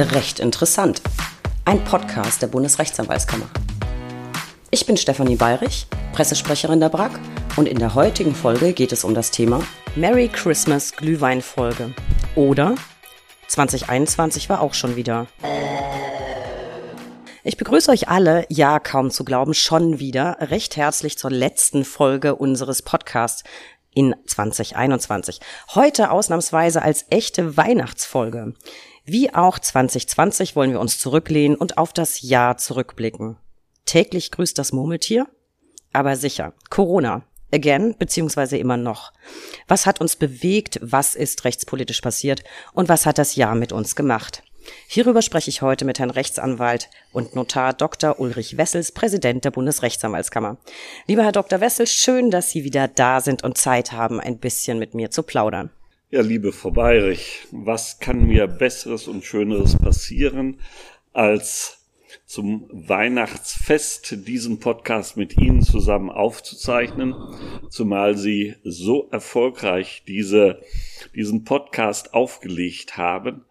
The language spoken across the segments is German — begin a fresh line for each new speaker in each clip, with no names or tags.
Recht interessant. Ein Podcast der Bundesrechtsanwaltskammer. Ich bin Stefanie Bayrich, Pressesprecherin der BRAG und in der heutigen Folge geht es um das Thema Merry Christmas Glühweinfolge. Oder 2021 war auch schon wieder. Ich begrüße euch alle, ja kaum zu glauben, schon wieder recht herzlich zur letzten Folge unseres Podcasts in 2021. Heute ausnahmsweise als echte Weihnachtsfolge. Wie auch 2020 wollen wir uns zurücklehnen und auf das Jahr zurückblicken. Täglich grüßt das Murmeltier? Aber sicher, Corona. Again, beziehungsweise immer noch. Was hat uns bewegt? Was ist rechtspolitisch passiert? Und was hat das Jahr mit uns gemacht? Hierüber spreche ich heute mit Herrn Rechtsanwalt und Notar Dr. Ulrich Wessels, Präsident der Bundesrechtsanwaltskammer. Lieber Herr Dr. Wessels, schön, dass Sie wieder da sind und Zeit haben, ein bisschen mit mir zu plaudern.
Ja, liebe Frau Bayrich, was kann mir Besseres und Schöneres passieren, als zum Weihnachtsfest diesen Podcast mit Ihnen zusammen aufzuzeichnen, zumal Sie so erfolgreich diese, diesen Podcast aufgelegt haben.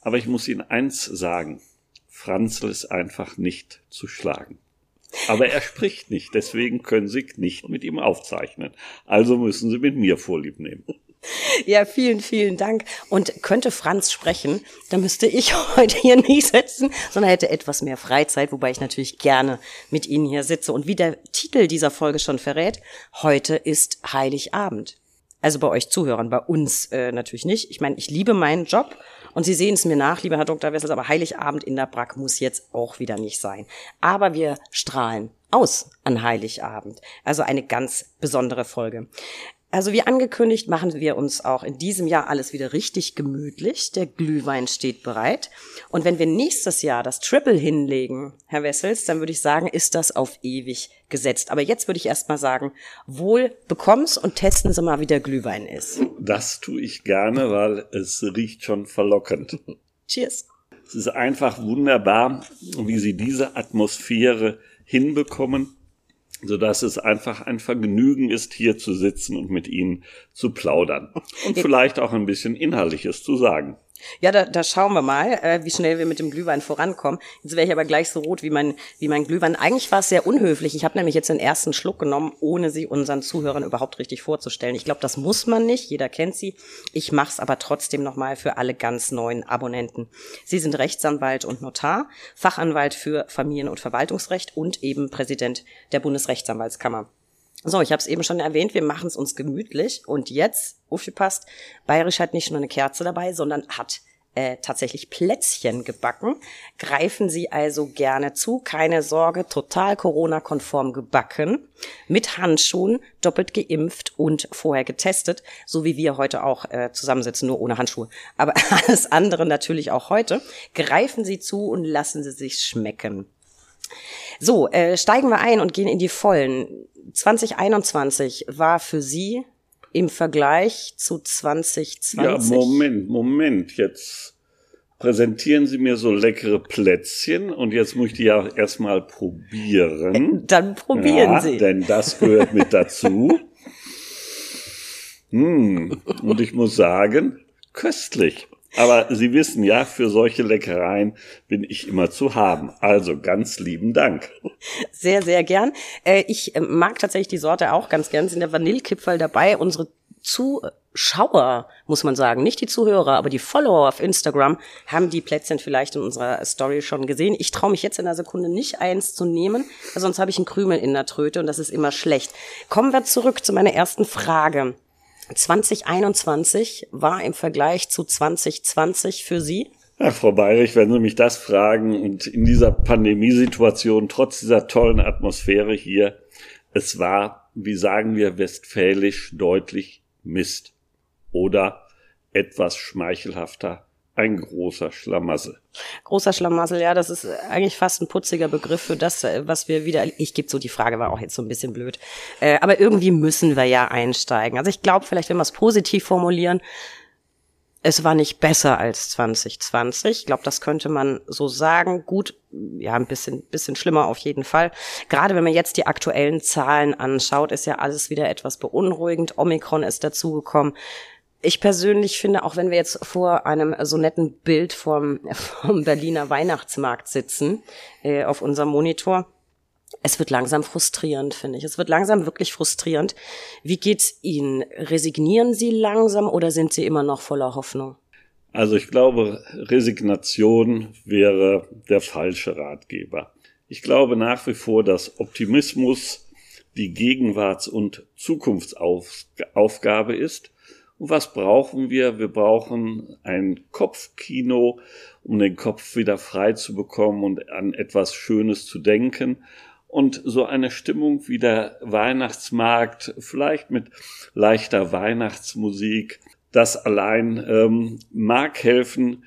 Aber ich muss Ihnen eins sagen, Franzl ist einfach nicht zu schlagen. Aber er spricht nicht, deswegen können Sie nicht mit ihm aufzeichnen. Also müssen Sie mit mir Vorlieb nehmen.
Ja, vielen, vielen Dank. Und könnte Franz sprechen, dann müsste ich heute hier nicht sitzen, sondern hätte etwas mehr Freizeit, wobei ich natürlich gerne mit Ihnen hier sitze. Und wie der Titel dieser Folge schon verrät, heute ist Heiligabend. Also bei euch Zuhörern, bei uns äh, natürlich nicht. Ich meine, ich liebe meinen Job und Sie sehen es mir nach, lieber Herr Dr. Wessels, aber Heiligabend in der Brack muss jetzt auch wieder nicht sein. Aber wir strahlen aus an Heiligabend. Also eine ganz besondere Folge. Also wie angekündigt, machen wir uns auch in diesem Jahr alles wieder richtig gemütlich. Der Glühwein steht bereit. Und wenn wir nächstes Jahr das Triple hinlegen, Herr Wessels, dann würde ich sagen, ist das auf ewig gesetzt. Aber jetzt würde ich erst mal sagen, wohl bekomm's und testen Sie mal, wie der Glühwein ist.
Das tue ich gerne, weil es riecht schon verlockend.
Cheers.
Es ist einfach wunderbar, wie Sie diese Atmosphäre hinbekommen so dass es einfach ein Vergnügen ist, hier zu sitzen und mit Ihnen zu plaudern und vielleicht auch ein bisschen Inhaltliches zu sagen.
Ja, da, da schauen wir mal, äh, wie schnell wir mit dem Glühwein vorankommen. Jetzt wäre ich aber gleich so rot wie mein, wie mein Glühwein. Eigentlich war es sehr unhöflich. Ich habe nämlich jetzt den ersten Schluck genommen, ohne sie unseren Zuhörern überhaupt richtig vorzustellen. Ich glaube, das muss man nicht. Jeder kennt sie. Ich mache es aber trotzdem nochmal für alle ganz neuen Abonnenten. Sie sind Rechtsanwalt und Notar, Fachanwalt für Familien- und Verwaltungsrecht und eben Präsident der Bundesrechtsanwaltskammer. So, ich habe es eben schon erwähnt, wir machen es uns gemütlich und jetzt, aufgepasst, Bayerisch hat nicht nur eine Kerze dabei, sondern hat äh, tatsächlich Plätzchen gebacken. Greifen Sie also gerne zu, keine Sorge, total Corona-konform gebacken, mit Handschuhen, doppelt geimpft und vorher getestet, so wie wir heute auch äh, zusammensitzen, nur ohne Handschuhe. Aber alles andere natürlich auch heute. Greifen Sie zu und lassen Sie sich schmecken. So, äh, steigen wir ein und gehen in die Vollen. 2021 war für Sie im Vergleich zu 2020. Ja,
Moment, Moment, jetzt präsentieren Sie mir so leckere Plätzchen und jetzt muss ich die ja erstmal probieren. Äh,
dann probieren ja, Sie.
Denn das gehört mit dazu. hm, und ich muss sagen, köstlich. Aber Sie wissen ja, für solche Leckereien bin ich immer zu haben. Also ganz lieben Dank.
Sehr, sehr gern. Äh, ich äh, mag tatsächlich die Sorte auch ganz gern. Sind der Vanillekipferl dabei. Unsere Zuschauer, muss man sagen, nicht die Zuhörer, aber die Follower auf Instagram haben die Plätzchen vielleicht in unserer Story schon gesehen. Ich traue mich jetzt in einer Sekunde nicht eins zu nehmen, weil sonst habe ich einen Krümel in der Tröte und das ist immer schlecht. Kommen wir zurück zu meiner ersten Frage. 2021 war im Vergleich zu 2020 für Sie?
Ach, Frau Bayrich, wenn Sie mich das fragen und in dieser Pandemiesituation, trotz dieser tollen Atmosphäre hier, es war, wie sagen wir westfälisch, deutlich Mist. Oder etwas schmeichelhafter ein großer Schlamassel.
Großer Schlamassel, ja, das ist eigentlich fast ein putziger Begriff für das, äh, was wir wieder. Ich gebe so, die Frage war auch jetzt so ein bisschen blöd. Äh, aber irgendwie müssen wir ja einsteigen. Also ich glaube, vielleicht, wenn wir es positiv formulieren, es war nicht besser als 2020. Ich glaube, das könnte man so sagen. Gut, ja, ein bisschen, bisschen schlimmer auf jeden Fall. Gerade wenn man jetzt die aktuellen Zahlen anschaut, ist ja alles wieder etwas beunruhigend. Omikron ist dazugekommen ich persönlich finde, auch wenn wir jetzt vor einem so netten Bild vom, vom Berliner Weihnachtsmarkt sitzen, äh, auf unserem Monitor, es wird langsam frustrierend, finde ich. Es wird langsam wirklich frustrierend. Wie geht's Ihnen? Resignieren Sie langsam oder sind Sie immer noch voller Hoffnung?
Also ich glaube, Resignation wäre der falsche Ratgeber. Ich glaube nach wie vor, dass Optimismus die Gegenwarts- und Zukunftsaufgabe ist. Und was brauchen wir? Wir brauchen ein Kopfkino, um den Kopf wieder frei zu bekommen und an etwas Schönes zu denken und so eine Stimmung wie der Weihnachtsmarkt, vielleicht mit leichter Weihnachtsmusik, das allein ähm, mag helfen,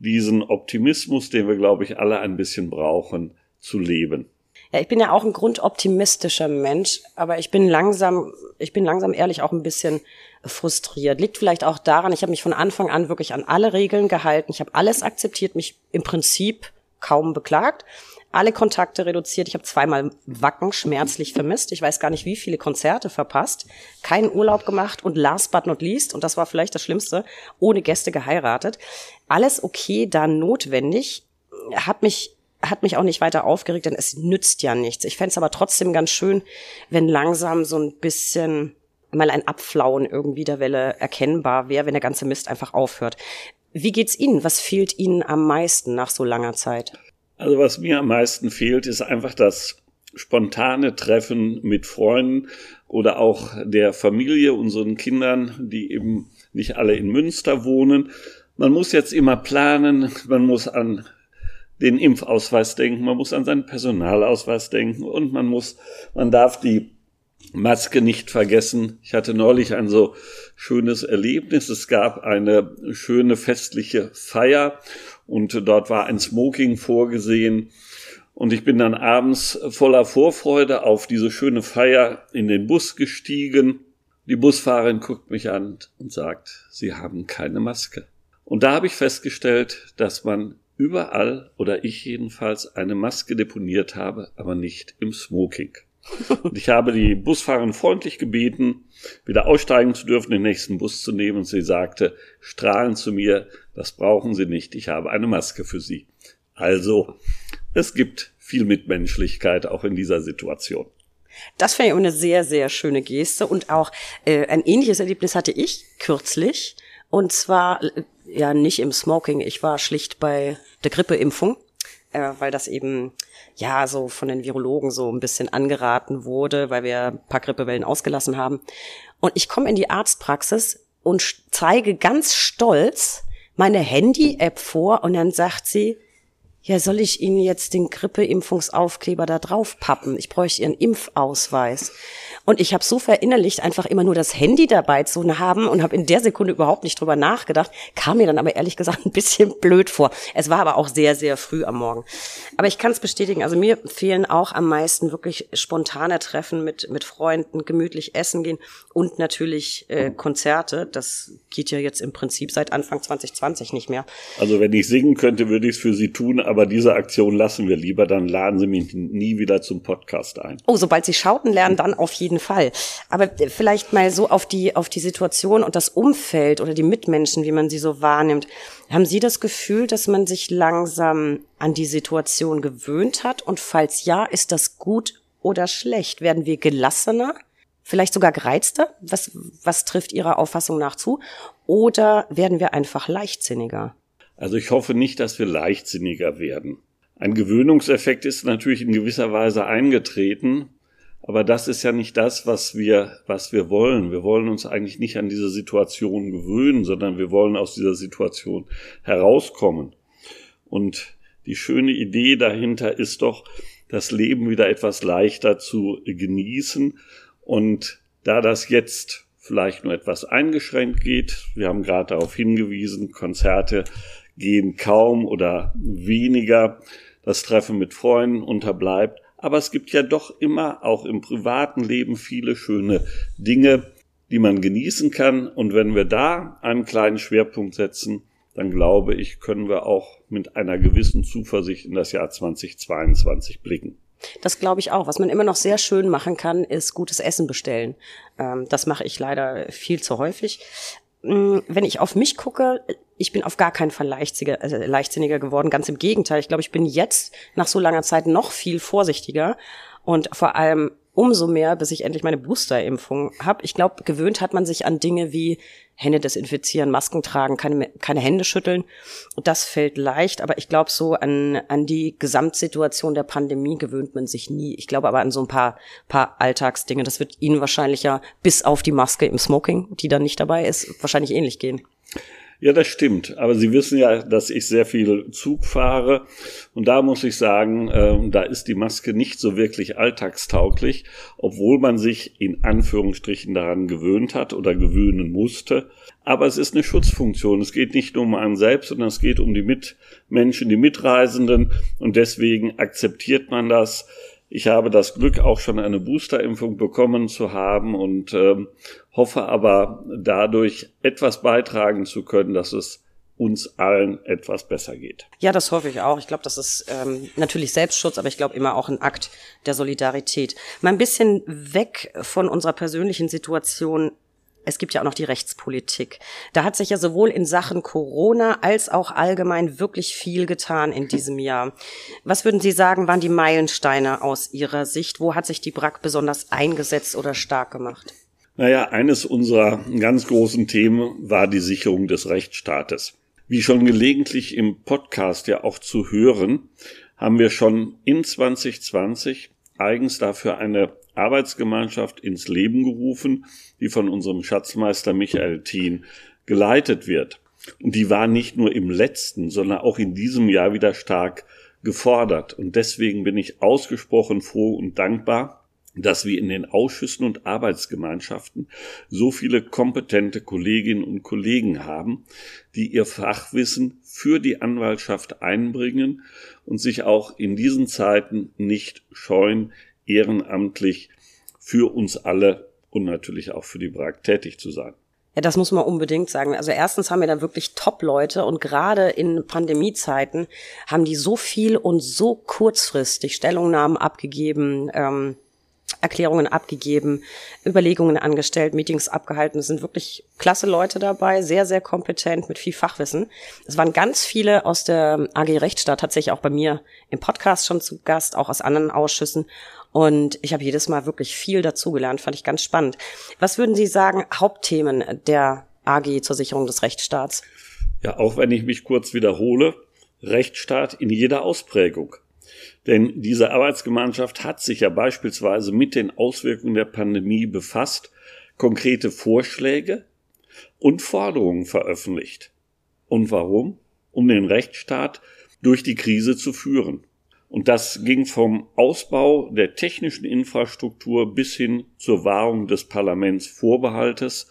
diesen Optimismus, den wir, glaube ich, alle ein bisschen brauchen, zu leben.
Ja, ich bin ja auch ein grundoptimistischer Mensch, aber ich bin langsam, ich bin langsam ehrlich auch ein bisschen frustriert. Liegt vielleicht auch daran, ich habe mich von Anfang an wirklich an alle Regeln gehalten. Ich habe alles akzeptiert, mich im Prinzip kaum beklagt alle Kontakte reduziert. Ich habe zweimal Wacken schmerzlich vermisst. Ich weiß gar nicht, wie viele Konzerte verpasst. Keinen Urlaub gemacht und last but not least, und das war vielleicht das Schlimmste, ohne Gäste geheiratet. Alles okay, da notwendig. Hat mich hat mich auch nicht weiter aufgeregt, denn es nützt ja nichts. Ich fände es aber trotzdem ganz schön, wenn langsam so ein bisschen mal ein Abflauen irgendwie der Welle erkennbar wäre, wenn der ganze Mist einfach aufhört. Wie geht's Ihnen? Was fehlt Ihnen am meisten nach so langer Zeit?
Also was mir am meisten fehlt, ist einfach das spontane Treffen mit Freunden oder auch der Familie, unseren Kindern, die eben nicht alle in Münster wohnen. Man muss jetzt immer planen, man muss an den Impfausweis denken, man muss an seinen Personalausweis denken und man muss, man darf die Maske nicht vergessen. Ich hatte neulich ein so schönes Erlebnis. Es gab eine schöne festliche Feier und dort war ein Smoking vorgesehen. Und ich bin dann abends voller Vorfreude auf diese schöne Feier in den Bus gestiegen. Die Busfahrerin guckt mich an und sagt, Sie haben keine Maske. Und da habe ich festgestellt, dass man überall oder ich jedenfalls eine Maske deponiert habe, aber nicht im Smoking. Und ich habe die Busfahrerin freundlich gebeten, wieder aussteigen zu dürfen, den nächsten Bus zu nehmen. Und sie sagte, strahlend zu mir, das brauchen Sie nicht, ich habe eine Maske für Sie. Also, es gibt viel Mitmenschlichkeit auch in dieser Situation.
Das fand ich eine sehr, sehr schöne Geste. Und auch äh, ein ähnliches Erlebnis hatte ich kürzlich. Und zwar, ja, nicht im Smoking. Ich war schlicht bei der Grippeimpfung äh, weil das eben ja so von den Virologen so ein bisschen angeraten wurde, weil wir ein paar Grippewellen ausgelassen haben. Und ich komme in die Arztpraxis und zeige ganz stolz meine Handy-App vor und dann sagt sie, ja, soll ich Ihnen jetzt den Grippeimpfungsaufkleber da drauf pappen? Ich bräuchte Ihren Impfausweis. Und ich habe so verinnerlicht, einfach immer nur das Handy dabei zu haben und habe in der Sekunde überhaupt nicht drüber nachgedacht. Kam mir dann aber ehrlich gesagt ein bisschen blöd vor. Es war aber auch sehr, sehr früh am Morgen. Aber ich kann es bestätigen, also mir fehlen auch am meisten wirklich spontane Treffen mit, mit Freunden, gemütlich essen gehen und natürlich äh, Konzerte. Das geht ja jetzt im Prinzip seit Anfang 2020 nicht mehr.
Also wenn ich singen könnte, würde ich es für Sie tun, aber diese Aktion lassen wir lieber, dann laden Sie mich nie wieder zum Podcast ein.
Oh, sobald Sie schauten lernen, dann auf jeden Fall. Aber vielleicht mal so auf die, auf die Situation und das Umfeld oder die Mitmenschen, wie man sie so wahrnimmt. Haben Sie das Gefühl, dass man sich langsam an die Situation gewöhnt hat? Und falls ja, ist das gut oder schlecht? Werden wir gelassener? Vielleicht sogar gereizter? Was, was trifft Ihrer Auffassung nach zu? Oder werden wir einfach leichtsinniger?
Also ich hoffe nicht, dass wir leichtsinniger werden. Ein Gewöhnungseffekt ist natürlich in gewisser Weise eingetreten, aber das ist ja nicht das, was wir, was wir wollen. Wir wollen uns eigentlich nicht an diese Situation gewöhnen, sondern wir wollen aus dieser Situation herauskommen. Und die schöne Idee dahinter ist doch, das Leben wieder etwas leichter zu genießen. Und da das jetzt vielleicht nur etwas eingeschränkt geht, wir haben gerade darauf hingewiesen, Konzerte gehen kaum oder weniger, das Treffen mit Freunden unterbleibt, aber es gibt ja doch immer auch im privaten Leben viele schöne Dinge, die man genießen kann. Und wenn wir da einen kleinen Schwerpunkt setzen, dann glaube ich, können wir auch mit einer gewissen Zuversicht in das Jahr 2022 blicken.
Das glaube ich auch. Was man immer noch sehr schön machen kann, ist gutes Essen bestellen. Ähm, das mache ich leider viel zu häufig. Mh, wenn ich auf mich gucke, ich bin auf gar keinen Fall leichtsinniger, äh, leichtsinniger geworden. Ganz im Gegenteil. Ich glaube, ich bin jetzt nach so langer Zeit noch viel vorsichtiger und vor allem umso mehr, bis ich endlich meine Boosterimpfung habe. Ich glaube, gewöhnt hat man sich an Dinge wie Hände desinfizieren, Masken tragen, keine, keine Hände schütteln. Das fällt leicht, aber ich glaube, so an, an die Gesamtsituation der Pandemie gewöhnt man sich nie. Ich glaube aber an so ein paar, paar Alltagsdinge. Das wird Ihnen wahrscheinlich ja bis auf die Maske im Smoking, die dann nicht dabei ist, wahrscheinlich ähnlich gehen.
Ja, das stimmt. Aber Sie wissen ja, dass ich sehr viel Zug fahre. Und da muss ich sagen, äh, da ist die Maske nicht so wirklich alltagstauglich, obwohl man sich in Anführungsstrichen daran gewöhnt hat oder gewöhnen musste. Aber es ist eine Schutzfunktion. Es geht nicht nur um einen selbst, sondern es geht um die Mitmenschen, die Mitreisenden. Und deswegen akzeptiert man das. Ich habe das Glück, auch schon eine Boosterimpfung bekommen zu haben und ähm, hoffe aber dadurch etwas beitragen zu können, dass es uns allen etwas besser geht.
Ja, das hoffe ich auch. Ich glaube, das ist ähm, natürlich Selbstschutz, aber ich glaube immer auch ein Akt der Solidarität. Mal ein bisschen weg von unserer persönlichen Situation es gibt ja auch noch die Rechtspolitik. Da hat sich ja sowohl in Sachen Corona als auch allgemein wirklich viel getan in diesem Jahr. Was würden Sie sagen, waren die Meilensteine aus Ihrer Sicht? Wo hat sich die BRAC besonders eingesetzt oder stark gemacht?
Naja, eines unserer ganz großen Themen war die Sicherung des Rechtsstaates. Wie schon gelegentlich im Podcast ja auch zu hören, haben wir schon in 2020 eigens dafür eine Arbeitsgemeinschaft ins Leben gerufen, die von unserem Schatzmeister Michael Thien geleitet wird. Und die war nicht nur im letzten, sondern auch in diesem Jahr wieder stark gefordert. Und deswegen bin ich ausgesprochen froh und dankbar, dass wir in den Ausschüssen und Arbeitsgemeinschaften so viele kompetente Kolleginnen und Kollegen haben, die ihr Fachwissen für die Anwaltschaft einbringen und sich auch in diesen Zeiten nicht scheuen, ehrenamtlich für uns alle und natürlich auch für die BRAG tätig zu sein.
Ja, das muss man unbedingt sagen. Also erstens haben wir da wirklich Top-Leute und gerade in Pandemiezeiten haben die so viel und so kurzfristig Stellungnahmen abgegeben. Ähm, Erklärungen abgegeben, Überlegungen angestellt, Meetings abgehalten. Es sind wirklich klasse Leute dabei, sehr, sehr kompetent, mit viel Fachwissen. Es waren ganz viele aus der AG Rechtsstaat, tatsächlich auch bei mir im Podcast schon zu Gast, auch aus anderen Ausschüssen. Und ich habe jedes Mal wirklich viel dazugelernt, fand ich ganz spannend. Was würden Sie sagen, Hauptthemen der AG zur Sicherung des Rechtsstaats?
Ja, auch wenn ich mich kurz wiederhole, Rechtsstaat in jeder Ausprägung. Denn diese Arbeitsgemeinschaft hat sich ja beispielsweise mit den Auswirkungen der Pandemie befasst, konkrete Vorschläge und Forderungen veröffentlicht. Und warum? Um den Rechtsstaat durch die Krise zu führen. Und das ging vom Ausbau der technischen Infrastruktur bis hin zur Wahrung des Parlamentsvorbehaltes,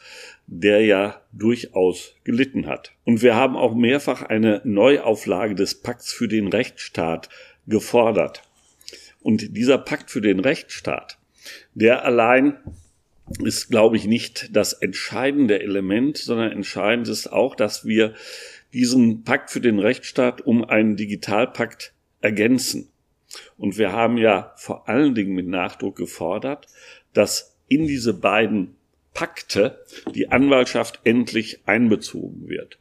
der ja durchaus gelitten hat. Und wir haben auch mehrfach eine Neuauflage des Pakts für den Rechtsstaat gefordert. Und dieser Pakt für den Rechtsstaat, der allein ist, glaube ich, nicht das entscheidende Element, sondern entscheidend ist auch, dass wir diesen Pakt für den Rechtsstaat um einen Digitalpakt ergänzen. Und wir haben ja vor allen Dingen mit Nachdruck gefordert, dass in diese beiden Pakte die Anwaltschaft endlich einbezogen wird.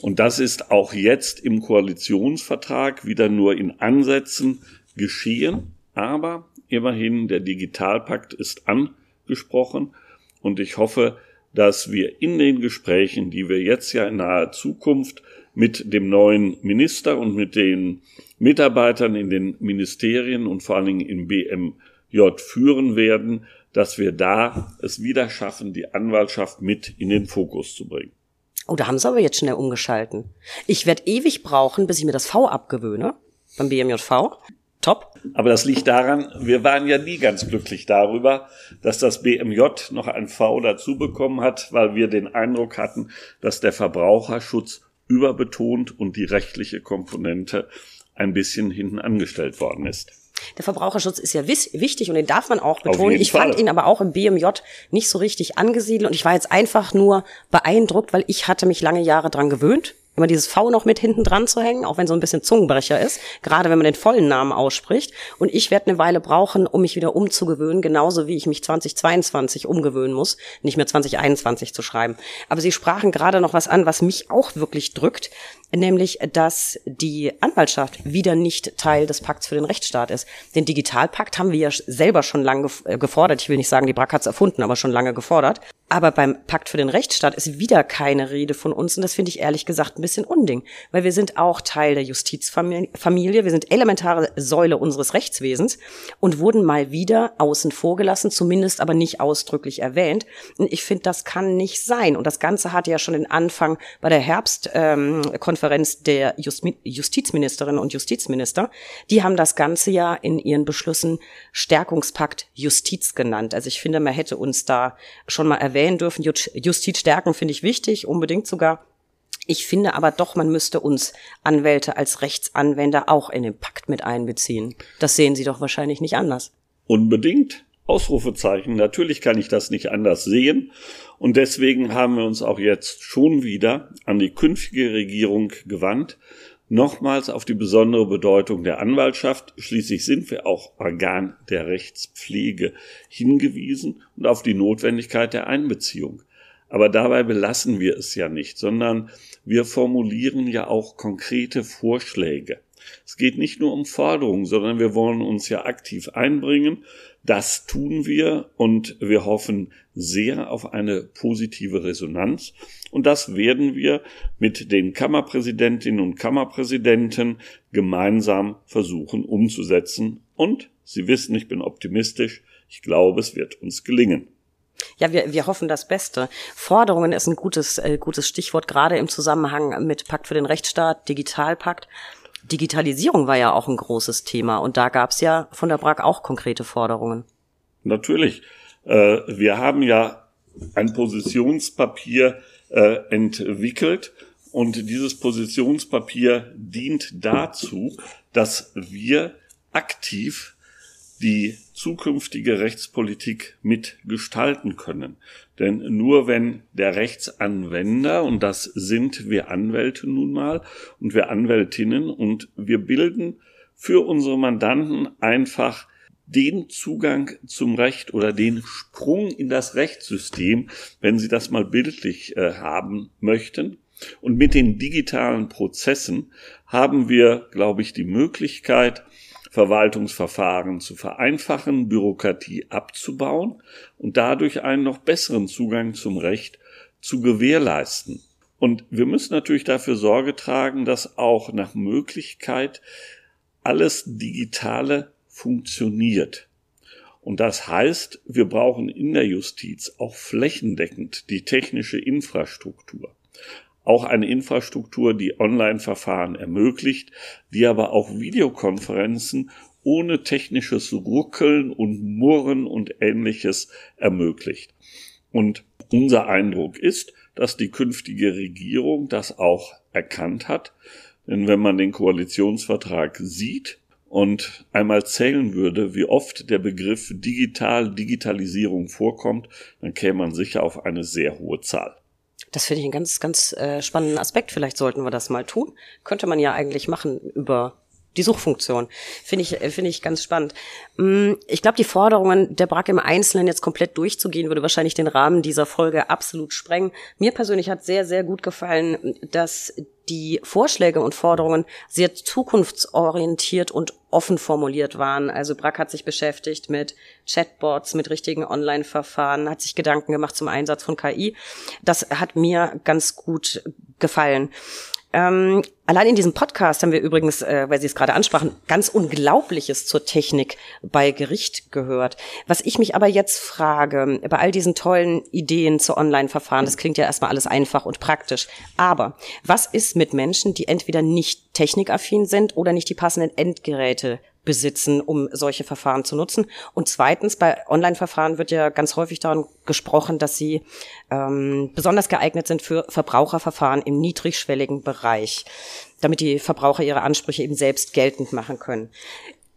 Und das ist auch jetzt im Koalitionsvertrag wieder nur in Ansätzen geschehen. Aber immerhin, der Digitalpakt ist angesprochen. Und ich hoffe, dass wir in den Gesprächen, die wir jetzt ja in naher Zukunft mit dem neuen Minister und mit den Mitarbeitern in den Ministerien und vor allen Dingen im BMJ führen werden, dass wir da es wieder schaffen, die Anwaltschaft mit in den Fokus zu bringen.
Oh, da haben sie aber jetzt schnell umgeschalten. Ich werde ewig brauchen, bis ich mir das V abgewöhne beim BMJV. Top.
Aber das liegt daran, wir waren ja nie ganz glücklich darüber, dass das BMJ noch ein V dazu bekommen hat, weil wir den Eindruck hatten, dass der Verbraucherschutz überbetont und die rechtliche Komponente ein bisschen hinten angestellt worden ist.
Der Verbraucherschutz ist ja wichtig und den darf man auch betonen. Ich fand Fall. ihn aber auch im BMJ nicht so richtig angesiedelt und ich war jetzt einfach nur beeindruckt, weil ich hatte mich lange Jahre dran gewöhnt immer dieses V noch mit hinten dran zu hängen, auch wenn so ein bisschen Zungenbrecher ist, gerade wenn man den vollen Namen ausspricht. Und ich werde eine Weile brauchen, um mich wieder umzugewöhnen, genauso wie ich mich 2022 umgewöhnen muss, nicht mehr 2021 zu schreiben. Aber Sie sprachen gerade noch was an, was mich auch wirklich drückt, nämlich, dass die Anwaltschaft wieder nicht Teil des Pakts für den Rechtsstaat ist. Den Digitalpakt haben wir ja selber schon lange äh, gefordert. Ich will nicht sagen, die BRAC hat es erfunden, aber schon lange gefordert. Aber beim Pakt für den Rechtsstaat ist wieder keine Rede von uns und das finde ich ehrlich gesagt ein bisschen unding, weil wir sind auch Teil der Justizfamilie, wir sind elementare Säule unseres Rechtswesens und wurden mal wieder außen vor gelassen, zumindest aber nicht ausdrücklich erwähnt. Und ich finde, das kann nicht sein. Und das Ganze hatte ja schon den Anfang bei der Herbstkonferenz ähm, der Just Justizministerinnen und Justizminister. Die haben das Ganze ja in ihren Beschlüssen Stärkungspakt Justiz genannt. Also ich finde, man hätte uns da schon mal erwähnen dürfen. Justiz stärken finde ich wichtig, unbedingt sogar. Ich finde aber doch, man müsste uns Anwälte als Rechtsanwender auch in den Pakt mit einbeziehen. Das sehen Sie doch wahrscheinlich nicht anders.
Unbedingt. Ausrufezeichen. Natürlich kann ich das nicht anders sehen. Und deswegen haben wir uns auch jetzt schon wieder an die künftige Regierung gewandt, nochmals auf die besondere Bedeutung der Anwaltschaft, schließlich sind wir auch Organ der Rechtspflege hingewiesen und auf die Notwendigkeit der Einbeziehung. Aber dabei belassen wir es ja nicht, sondern wir formulieren ja auch konkrete Vorschläge. Es geht nicht nur um Forderungen, sondern wir wollen uns ja aktiv einbringen. Das tun wir und wir hoffen sehr auf eine positive Resonanz. Und das werden wir mit den Kammerpräsidentinnen und Kammerpräsidenten gemeinsam versuchen umzusetzen. Und Sie wissen, ich bin optimistisch. Ich glaube, es wird uns gelingen.
Ja, wir, wir hoffen das Beste. Forderungen ist ein gutes, äh, gutes Stichwort, gerade im Zusammenhang mit Pakt für den Rechtsstaat, Digitalpakt. Digitalisierung war ja auch ein großes Thema und da gab es ja von der BRAG auch konkrete Forderungen.
Natürlich. Äh, wir haben ja ein Positionspapier äh, entwickelt und dieses Positionspapier dient dazu, dass wir aktiv die zukünftige Rechtspolitik mitgestalten können. Denn nur wenn der Rechtsanwender, und das sind wir Anwälte nun mal und wir Anwältinnen, und wir bilden für unsere Mandanten einfach den Zugang zum Recht oder den Sprung in das Rechtssystem, wenn Sie das mal bildlich äh, haben möchten. Und mit den digitalen Prozessen haben wir, glaube ich, die Möglichkeit, Verwaltungsverfahren zu vereinfachen, Bürokratie abzubauen und dadurch einen noch besseren Zugang zum Recht zu gewährleisten. Und wir müssen natürlich dafür Sorge tragen, dass auch nach Möglichkeit alles Digitale funktioniert. Und das heißt, wir brauchen in der Justiz auch flächendeckend die technische Infrastruktur. Auch eine Infrastruktur, die Online-Verfahren ermöglicht, die aber auch Videokonferenzen ohne technisches Ruckeln und Murren und ähnliches ermöglicht. Und unser Eindruck ist, dass die künftige Regierung das auch erkannt hat. Denn wenn man den Koalitionsvertrag sieht, und einmal zählen würde, wie oft der Begriff digital, Digitalisierung vorkommt, dann käme man sicher auf eine sehr hohe Zahl.
Das finde ich einen ganz, ganz äh, spannenden Aspekt. Vielleicht sollten wir das mal tun. Könnte man ja eigentlich machen über die Suchfunktion. Finde ich, finde ich ganz spannend. Mm, ich glaube, die Forderungen der BRAC im Einzelnen jetzt komplett durchzugehen, würde wahrscheinlich den Rahmen dieser Folge absolut sprengen. Mir persönlich hat sehr, sehr gut gefallen, dass die Vorschläge und Forderungen sehr zukunftsorientiert und offen formuliert waren. Also Brack hat sich beschäftigt mit Chatbots, mit richtigen Online-Verfahren, hat sich Gedanken gemacht zum Einsatz von KI. Das hat mir ganz gut gefallen. Ähm, allein in diesem Podcast haben wir übrigens, äh, weil Sie es gerade ansprachen, ganz Unglaubliches zur Technik bei Gericht gehört. Was ich mich aber jetzt frage, bei all diesen tollen Ideen zu Online-Verfahren, das klingt ja erstmal alles einfach und praktisch. Aber was ist mit Menschen, die entweder nicht technikaffin sind oder nicht die passenden Endgeräte besitzen, um solche Verfahren zu nutzen. Und zweitens, bei Online-Verfahren wird ja ganz häufig daran gesprochen, dass sie ähm, besonders geeignet sind für Verbraucherverfahren im niedrigschwelligen Bereich, damit die Verbraucher ihre Ansprüche eben selbst geltend machen können.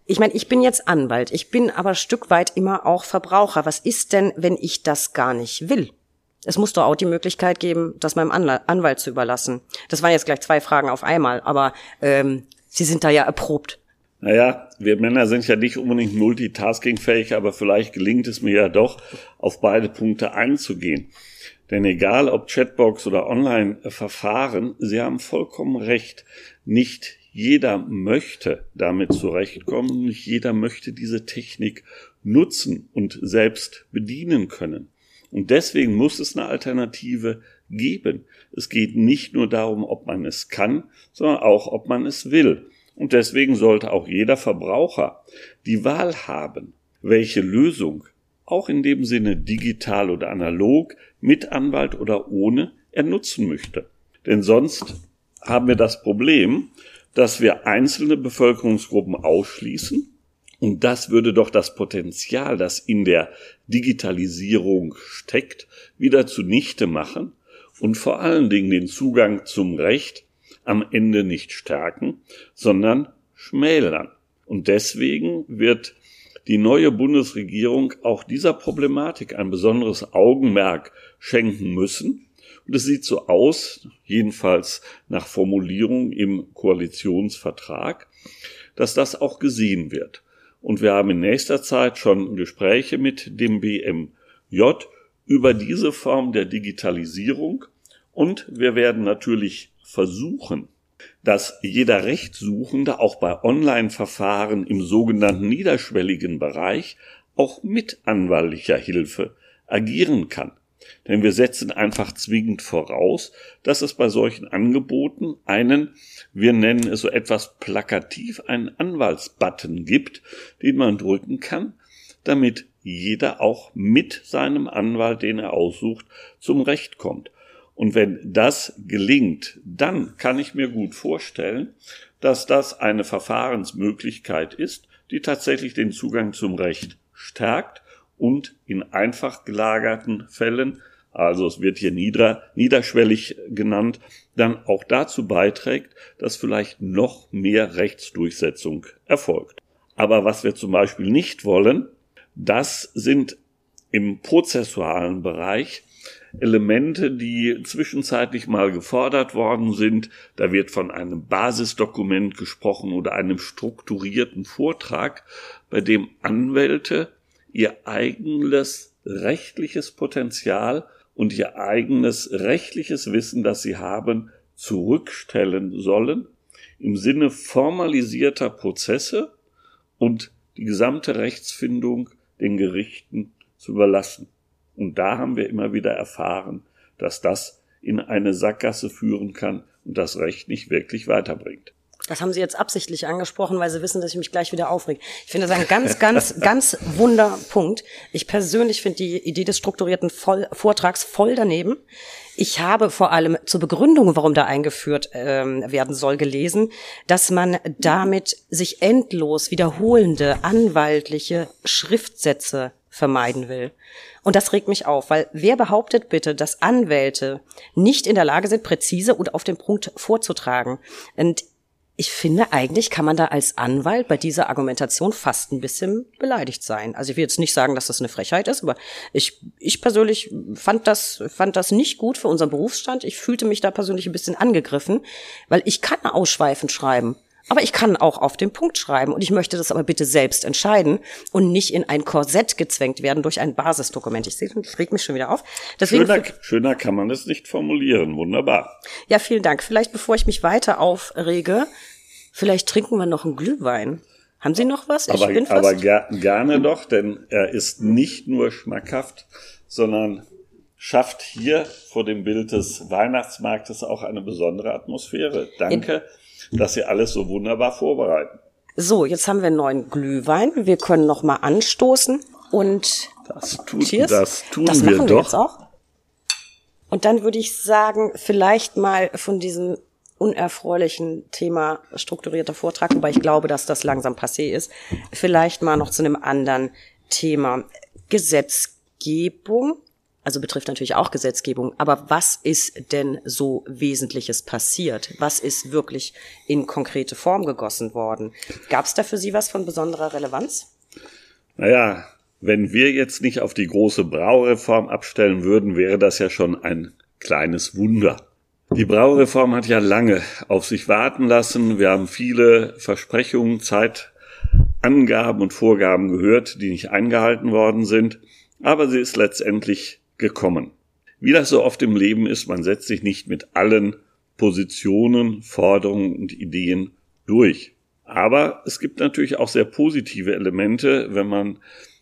Ich meine, ich bin jetzt Anwalt, ich bin aber Stück weit immer auch Verbraucher. Was ist denn, wenn ich das gar nicht will? Es muss doch auch die Möglichkeit geben, das meinem Anwalt zu überlassen. Das waren jetzt gleich zwei Fragen auf einmal, aber ähm, Sie sind da ja erprobt.
Naja, wir Männer sind ja nicht unbedingt multitaskingfähig, aber vielleicht gelingt es mir ja doch, auf beide Punkte einzugehen. Denn egal ob Chatbox oder Online-Verfahren, Sie haben vollkommen recht. Nicht jeder möchte damit zurechtkommen, nicht jeder möchte diese Technik nutzen und selbst bedienen können. Und deswegen muss es eine Alternative geben. Es geht nicht nur darum, ob man es kann, sondern auch, ob man es will. Und deswegen sollte auch jeder Verbraucher die Wahl haben, welche Lösung, auch in dem Sinne digital oder analog, mit Anwalt oder ohne, er nutzen möchte. Denn sonst haben wir das Problem, dass wir einzelne Bevölkerungsgruppen ausschließen, und das würde doch das Potenzial, das in der Digitalisierung steckt, wieder zunichte machen und vor allen Dingen den Zugang zum Recht am Ende nicht stärken, sondern schmälern. Und deswegen wird die neue Bundesregierung auch dieser Problematik ein besonderes Augenmerk schenken müssen. Und es sieht so aus, jedenfalls nach Formulierung im Koalitionsvertrag, dass das auch gesehen wird. Und wir haben in nächster Zeit schon Gespräche mit dem BMJ über diese Form der Digitalisierung. Und wir werden natürlich versuchen, dass jeder Rechtssuchende auch bei Online-Verfahren im sogenannten niederschwelligen Bereich auch mit anwaltlicher Hilfe agieren kann. Denn wir setzen einfach zwingend voraus, dass es bei solchen Angeboten einen, wir nennen es so etwas plakativ, einen Anwaltsbutton gibt, den man drücken kann, damit jeder auch mit seinem Anwalt, den er aussucht, zum Recht kommt. Und wenn das gelingt, dann kann ich mir gut vorstellen, dass das eine Verfahrensmöglichkeit ist, die tatsächlich den Zugang zum Recht stärkt und in einfach gelagerten Fällen, also es wird hier nieder, niederschwellig genannt, dann auch dazu beiträgt, dass vielleicht noch mehr Rechtsdurchsetzung erfolgt. Aber was wir zum Beispiel nicht wollen, das sind im prozessualen Bereich Elemente, die zwischenzeitlich mal gefordert worden sind. Da wird von einem Basisdokument gesprochen oder einem strukturierten Vortrag, bei dem Anwälte ihr eigenes rechtliches Potenzial und ihr eigenes rechtliches Wissen, das sie haben, zurückstellen sollen, im Sinne formalisierter Prozesse und die gesamte Rechtsfindung den Gerichten zu überlassen. Und da haben wir immer wieder erfahren, dass das in eine Sackgasse führen kann und das Recht nicht wirklich weiterbringt.
Das haben Sie jetzt absichtlich angesprochen, weil Sie wissen, dass ich mich gleich wieder aufreg. Ich finde das ein ganz, ganz, ganz wunder Punkt. Ich persönlich finde die Idee des strukturierten voll, Vortrags voll daneben. Ich habe vor allem zur Begründung, warum da eingeführt ähm, werden soll, gelesen, dass man damit sich endlos wiederholende anwaltliche Schriftsätze vermeiden will. Und das regt mich auf, weil wer behauptet bitte, dass Anwälte nicht in der Lage sind, präzise und auf den Punkt vorzutragen? Und ich finde, eigentlich kann man da als Anwalt bei dieser Argumentation fast ein bisschen beleidigt sein. Also ich will jetzt nicht sagen, dass das eine Frechheit ist, aber ich, ich persönlich fand das, fand das nicht gut für unseren Berufsstand. Ich fühlte mich da persönlich ein bisschen angegriffen, weil ich kann ausschweifend schreiben. Aber ich kann auch auf den Punkt schreiben und ich möchte das aber bitte selbst entscheiden und nicht in ein Korsett gezwängt werden durch ein Basisdokument. Ich sehe, ich reg mich schon wieder auf.
Deswegen schöner, schöner kann man es nicht formulieren. Wunderbar.
Ja, vielen Dank. Vielleicht bevor ich mich weiter aufrege, vielleicht trinken wir noch einen Glühwein. Haben Sie noch was?
Ich aber aber ger gerne doch, denn er ist nicht nur schmackhaft, sondern schafft hier vor dem Bild des Weihnachtsmarktes auch eine besondere Atmosphäre. Danke. In dass Sie alles so wunderbar vorbereiten.
So, jetzt haben wir einen neuen Glühwein. Wir können noch mal anstoßen und
das tun, Cheers. Das tun
das
wir
machen
doch.
jetzt auch. Und dann würde ich sagen, vielleicht mal von diesem unerfreulichen Thema strukturierter Vortrag, wobei ich glaube, dass das langsam passé ist, vielleicht mal noch zu einem anderen Thema. Gesetzgebung also betrifft natürlich auch Gesetzgebung, aber was ist denn so Wesentliches passiert? Was ist wirklich in konkrete Form gegossen worden? Gab es da für Sie was von besonderer Relevanz?
Naja, Wenn wir jetzt nicht auf die große Braureform abstellen würden, wäre das ja schon ein kleines Wunder. Die Braureform hat ja lange auf sich warten lassen. Wir haben viele Versprechungen, Zeitangaben und Vorgaben gehört, die nicht eingehalten worden sind. Aber sie ist letztendlich gekommen. Wie das so oft im Leben ist, man setzt sich nicht mit allen Positionen, Forderungen und Ideen durch. Aber es gibt natürlich auch sehr positive Elemente, wenn man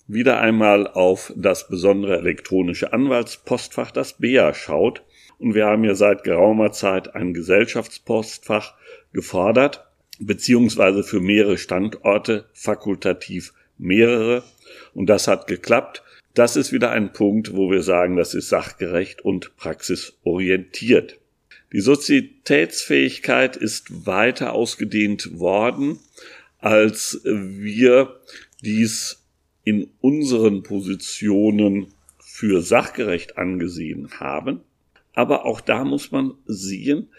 wieder einmal auf das besondere elektronische Anwaltspostfach, das BEA, schaut. Und wir haben ja seit geraumer Zeit ein Gesellschaftspostfach gefordert, beziehungsweise für mehrere Standorte fakultativ mehrere. Und das hat geklappt. Das ist wieder ein Punkt, wo wir sagen, das ist sachgerecht und praxisorientiert. Die Sozietätsfähigkeit ist weiter ausgedehnt worden, als wir dies in unseren Positionen für sachgerecht angesehen haben. Aber auch da muss man sehen,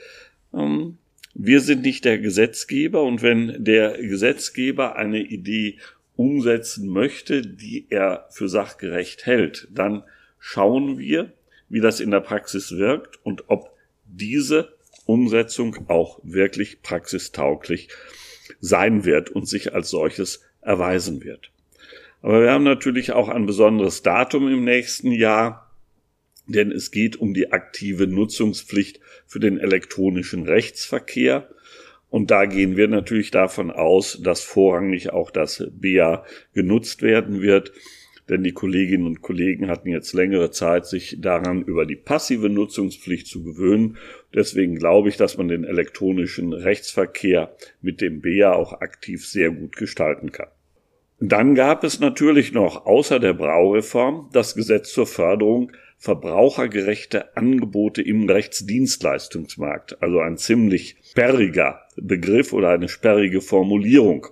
ähm, wir sind nicht der Gesetzgeber und wenn der Gesetzgeber eine Idee umsetzen möchte, die er für sachgerecht hält, dann schauen wir, wie das in der Praxis wirkt und ob diese Umsetzung auch wirklich praxistauglich sein wird und sich als solches erweisen wird. Aber wir haben natürlich auch ein besonderes Datum im nächsten Jahr, denn es geht um die aktive Nutzungspflicht für den elektronischen Rechtsverkehr. Und da gehen wir natürlich davon aus, dass vorrangig auch das BA genutzt werden wird. Denn die Kolleginnen und Kollegen hatten jetzt längere Zeit, sich daran über die passive Nutzungspflicht zu gewöhnen. Deswegen glaube ich, dass man den elektronischen Rechtsverkehr mit dem BA auch aktiv sehr gut gestalten kann. Dann gab es natürlich noch außer der Braureform das Gesetz zur Förderung verbrauchergerechte Angebote im Rechtsdienstleistungsmarkt, also ein ziemlich sperriger Begriff oder eine sperrige Formulierung.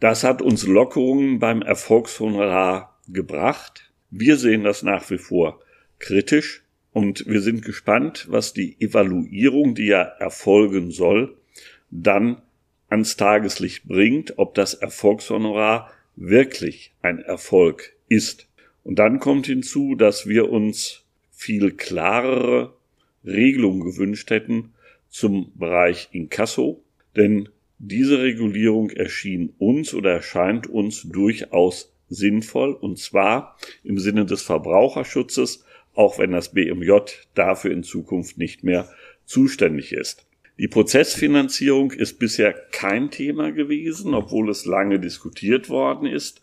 Das hat uns Lockerungen beim Erfolgshonorar gebracht. Wir sehen das nach wie vor kritisch und wir sind gespannt, was die Evaluierung, die ja erfolgen soll, dann ans Tageslicht bringt, ob das Erfolgshonorar wirklich ein Erfolg ist. Und dann kommt hinzu, dass wir uns viel klarere Regelungen gewünscht hätten zum Bereich Inkasso, denn diese Regulierung erschien uns oder erscheint uns durchaus sinnvoll und zwar im Sinne des Verbraucherschutzes, auch wenn das BMJ dafür in Zukunft nicht mehr zuständig ist. Die Prozessfinanzierung ist bisher kein Thema gewesen, obwohl es lange diskutiert worden ist.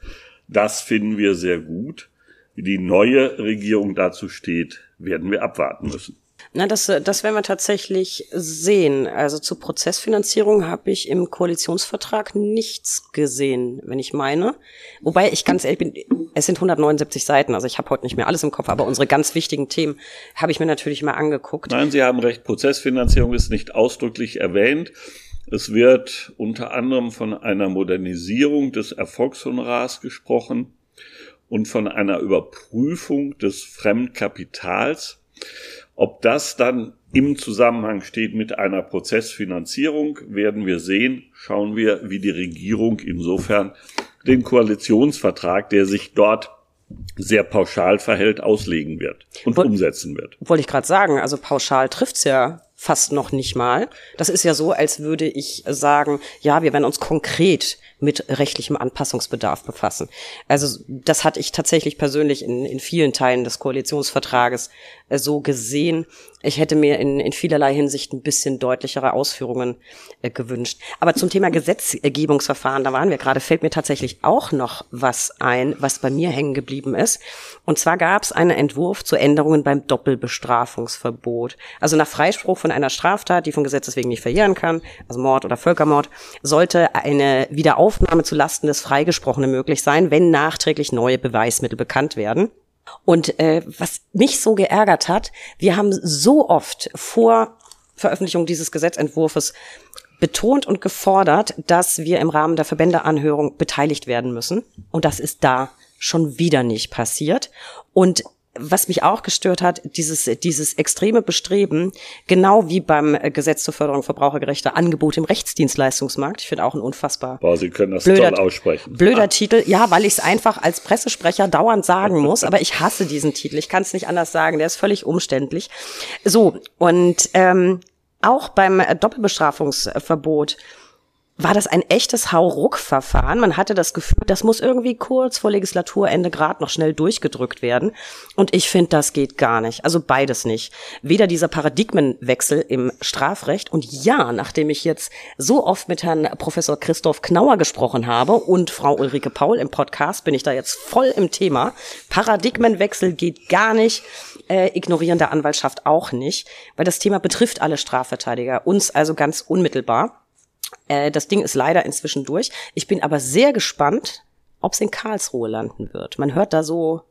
Das finden wir sehr gut. Wie die neue Regierung dazu steht, werden wir abwarten müssen.
Na, das, das werden wir tatsächlich sehen. Also zur Prozessfinanzierung habe ich im Koalitionsvertrag nichts gesehen, wenn ich meine. Wobei ich ganz ehrlich bin, es sind 179 Seiten, also ich habe heute nicht mehr alles im Kopf, aber unsere ganz wichtigen Themen habe ich mir natürlich mal angeguckt.
Nein, Sie haben recht, Prozessfinanzierung ist nicht ausdrücklich erwähnt. Es wird unter anderem von einer Modernisierung des Erfolgshonorars gesprochen und von einer Überprüfung des Fremdkapitals. Ob das dann im Zusammenhang steht mit einer Prozessfinanzierung, werden wir sehen. Schauen wir, wie die Regierung insofern den Koalitionsvertrag, der sich dort sehr pauschal verhält, auslegen wird und Woll, umsetzen wird.
Wollte ich gerade sagen, also pauschal trifft's ja fast noch nicht mal. Das ist ja so, als würde ich sagen, ja, wir werden uns konkret mit rechtlichem Anpassungsbedarf befassen. Also das hatte ich tatsächlich persönlich in, in vielen Teilen des Koalitionsvertrages äh, so gesehen. Ich hätte mir in, in vielerlei Hinsicht ein bisschen deutlichere Ausführungen äh, gewünscht. Aber zum Thema Gesetzgebungsverfahren, da waren wir gerade, fällt mir tatsächlich auch noch was ein, was bei mir hängen geblieben ist. Und zwar gab es einen Entwurf zu Änderungen beim Doppelbestrafungsverbot. Also nach Freispruch von einer Straftat, die von Gesetzes wegen nicht verjähren kann, also Mord oder Völkermord, sollte eine Wiederaufnahme zu Lasten des Freigesprochenen möglich sein, wenn nachträglich neue Beweismittel bekannt werden. Und äh, was mich so geärgert hat, wir haben so oft vor Veröffentlichung dieses Gesetzentwurfs betont und gefordert, dass wir im Rahmen der Verbändeanhörung beteiligt werden müssen. Und das ist da schon wieder nicht passiert. Und was mich auch gestört hat, dieses, dieses extreme Bestreben, genau wie beim Gesetz zur Förderung verbrauchergerechter Angebote im Rechtsdienstleistungsmarkt. Ich finde auch ein unfassbar.
Boah, Sie können das blöder, toll aussprechen.
Blöder ah. Titel, ja, weil ich es einfach als Pressesprecher dauernd sagen muss, aber ich hasse diesen Titel. Ich kann es nicht anders sagen. Der ist völlig umständlich. So, und ähm, auch beim Doppelbestrafungsverbot war das ein echtes Hauruck-Verfahren. Man hatte das Gefühl, das muss irgendwie kurz vor Legislaturende gerade noch schnell durchgedrückt werden. Und ich finde, das geht gar nicht. Also beides nicht. Weder dieser Paradigmenwechsel im Strafrecht und ja, nachdem ich jetzt so oft mit Herrn Professor Christoph Knauer gesprochen habe und Frau Ulrike Paul im Podcast, bin ich da jetzt voll im Thema. Paradigmenwechsel geht gar nicht. Äh, ignorieren der Anwaltschaft auch nicht, weil das Thema betrifft alle Strafverteidiger, uns also ganz unmittelbar. Äh, das Ding ist leider inzwischen durch. Ich bin aber sehr gespannt, ob es in Karlsruhe landen wird. Man hört da so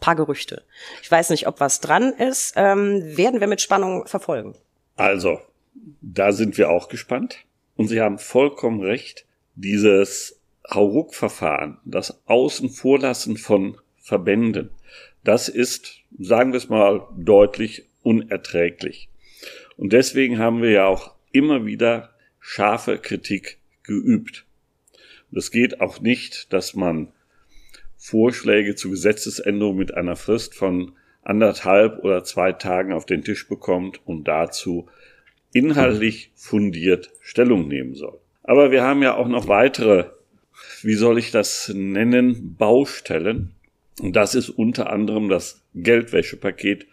paar Gerüchte. Ich weiß nicht, ob was dran ist. Ähm, werden wir mit Spannung verfolgen.
Also, da sind wir auch gespannt. Und Sie haben vollkommen recht. Dieses Hauruck-Verfahren, das Außenvorlassen von Verbänden, das ist, sagen wir es mal, deutlich unerträglich. Und deswegen haben wir ja auch immer wieder scharfe Kritik geübt. Und es geht auch nicht, dass man Vorschläge zu Gesetzesänderungen mit einer Frist von anderthalb oder zwei Tagen auf den Tisch bekommt und dazu inhaltlich fundiert Stellung nehmen soll. Aber wir haben ja auch noch weitere, wie soll ich das nennen, Baustellen. Und das ist unter anderem das Geldwäschepaket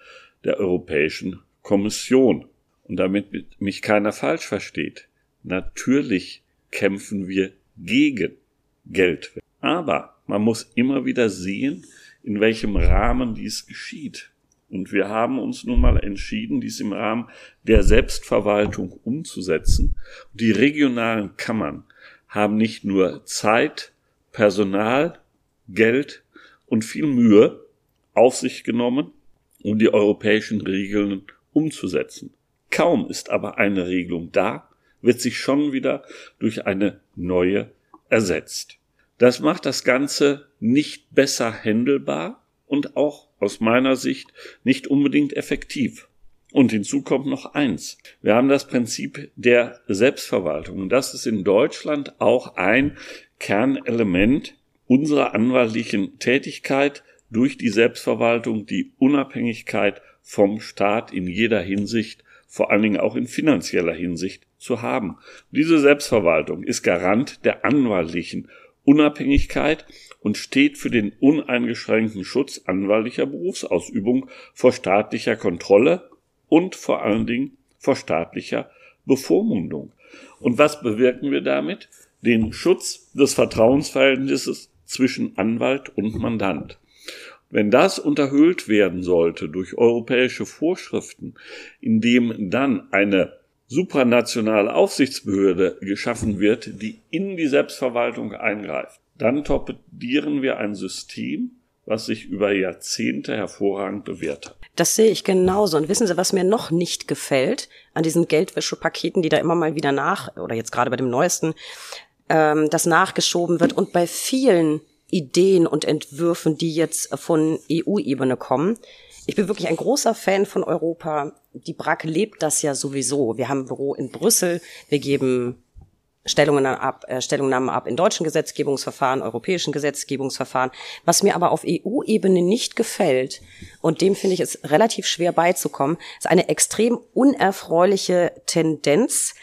der Europäischen Kommission. Und damit mich keiner falsch versteht. Natürlich kämpfen wir gegen Geld. Aber man muss immer wieder sehen, in welchem Rahmen dies geschieht. Und wir haben uns nun mal entschieden, dies im Rahmen der Selbstverwaltung umzusetzen. Die regionalen Kammern haben nicht nur Zeit, Personal, Geld und viel Mühe auf sich genommen, um die europäischen Regeln umzusetzen. Kaum ist aber eine Regelung da, wird sich schon wieder durch eine neue ersetzt. Das macht das Ganze nicht besser händelbar und auch aus meiner Sicht nicht unbedingt effektiv. Und hinzu kommt noch eins. Wir haben das Prinzip der Selbstverwaltung. Das ist in Deutschland auch ein Kernelement unserer anwaltlichen Tätigkeit durch die Selbstverwaltung, die Unabhängigkeit vom Staat in jeder Hinsicht, vor allen Dingen auch in finanzieller Hinsicht zu haben. Diese Selbstverwaltung ist Garant der anwaltlichen Unabhängigkeit und steht für den uneingeschränkten Schutz anwaltlicher Berufsausübung vor staatlicher Kontrolle und vor allen Dingen vor staatlicher Bevormundung. Und was bewirken wir damit? Den Schutz des Vertrauensverhältnisses zwischen Anwalt und Mandant. Wenn das unterhöhlt werden sollte durch europäische Vorschriften, indem dann eine supranationale Aufsichtsbehörde geschaffen wird, die in die Selbstverwaltung eingreift, dann torpedieren wir ein System, was sich über Jahrzehnte hervorragend bewährt hat.
Das sehe ich genauso. Und wissen Sie, was mir noch nicht gefällt an diesen Geldwäschepaketen, die da immer mal wieder nach, oder jetzt gerade bei dem neuesten, ähm, das nachgeschoben wird und bei vielen Ideen und Entwürfen, die jetzt von EU-Ebene kommen, ich bin wirklich ein großer Fan von Europa. Die BRAC lebt das ja sowieso. Wir haben ein Büro in Brüssel. Wir geben Stellungen ab, äh, Stellungnahmen ab in deutschen Gesetzgebungsverfahren, europäischen Gesetzgebungsverfahren. Was mir aber auf EU-Ebene nicht gefällt, und dem finde ich es relativ schwer beizukommen, ist eine extrem unerfreuliche Tendenz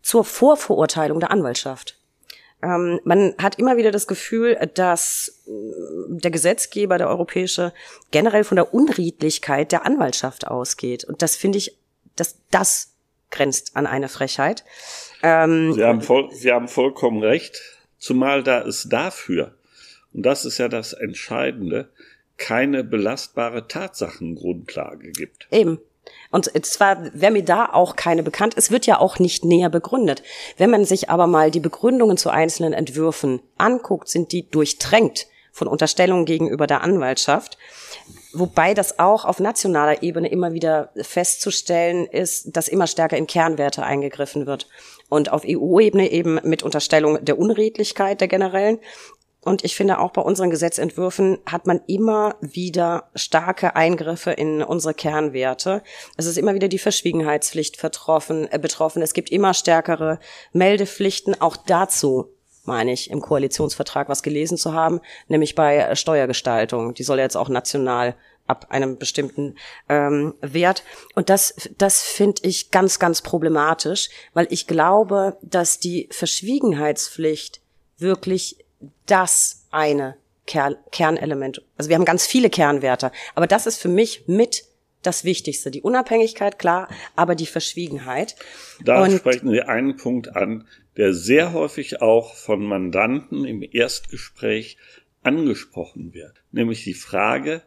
zur Vorverurteilung der Anwaltschaft. Ähm, man hat immer wieder das Gefühl, dass äh, der Gesetzgeber, der europäische, generell von der Unredlichkeit der Anwaltschaft ausgeht. Und das finde ich, dass das grenzt an eine Frechheit.
Ähm, Sie, haben voll, Sie haben vollkommen recht, zumal da es dafür, und das ist ja das Entscheidende, keine belastbare Tatsachengrundlage gibt.
Eben. Und zwar wäre mir da auch keine bekannt. Es wird ja auch nicht näher begründet. Wenn man sich aber mal die Begründungen zu einzelnen Entwürfen anguckt, sind die durchtränkt von Unterstellungen gegenüber der Anwaltschaft. Wobei das auch auf nationaler Ebene immer wieder festzustellen ist, dass immer stärker in Kernwerte eingegriffen wird. Und auf EU-Ebene eben mit Unterstellung der Unredlichkeit der generellen Und ich finde auch bei unseren Gesetzentwürfen hat man immer wieder starke Eingriffe in unsere Kernwerte. Es ist immer wieder die Verschwiegenheitspflicht betroffen. Äh, betroffen. Es gibt immer stärkere Meldepflichten. Auch dazu meine ich, im Koalitionsvertrag was gelesen zu haben, nämlich bei Steuergestaltung. Die soll jetzt auch national ab einem bestimmten ähm, Wert. Und das, das finde ich ganz, ganz problematisch, weil ich glaube, dass die Verschwiegenheitspflicht wirklich das eine Kern, Kernelement, also wir haben ganz viele Kernwerte, aber das ist für mich mit das Wichtigste. Die Unabhängigkeit, klar, aber die Verschwiegenheit.
Da Und sprechen Sie einen Punkt an, der sehr häufig auch von Mandanten im Erstgespräch angesprochen wird, nämlich die Frage,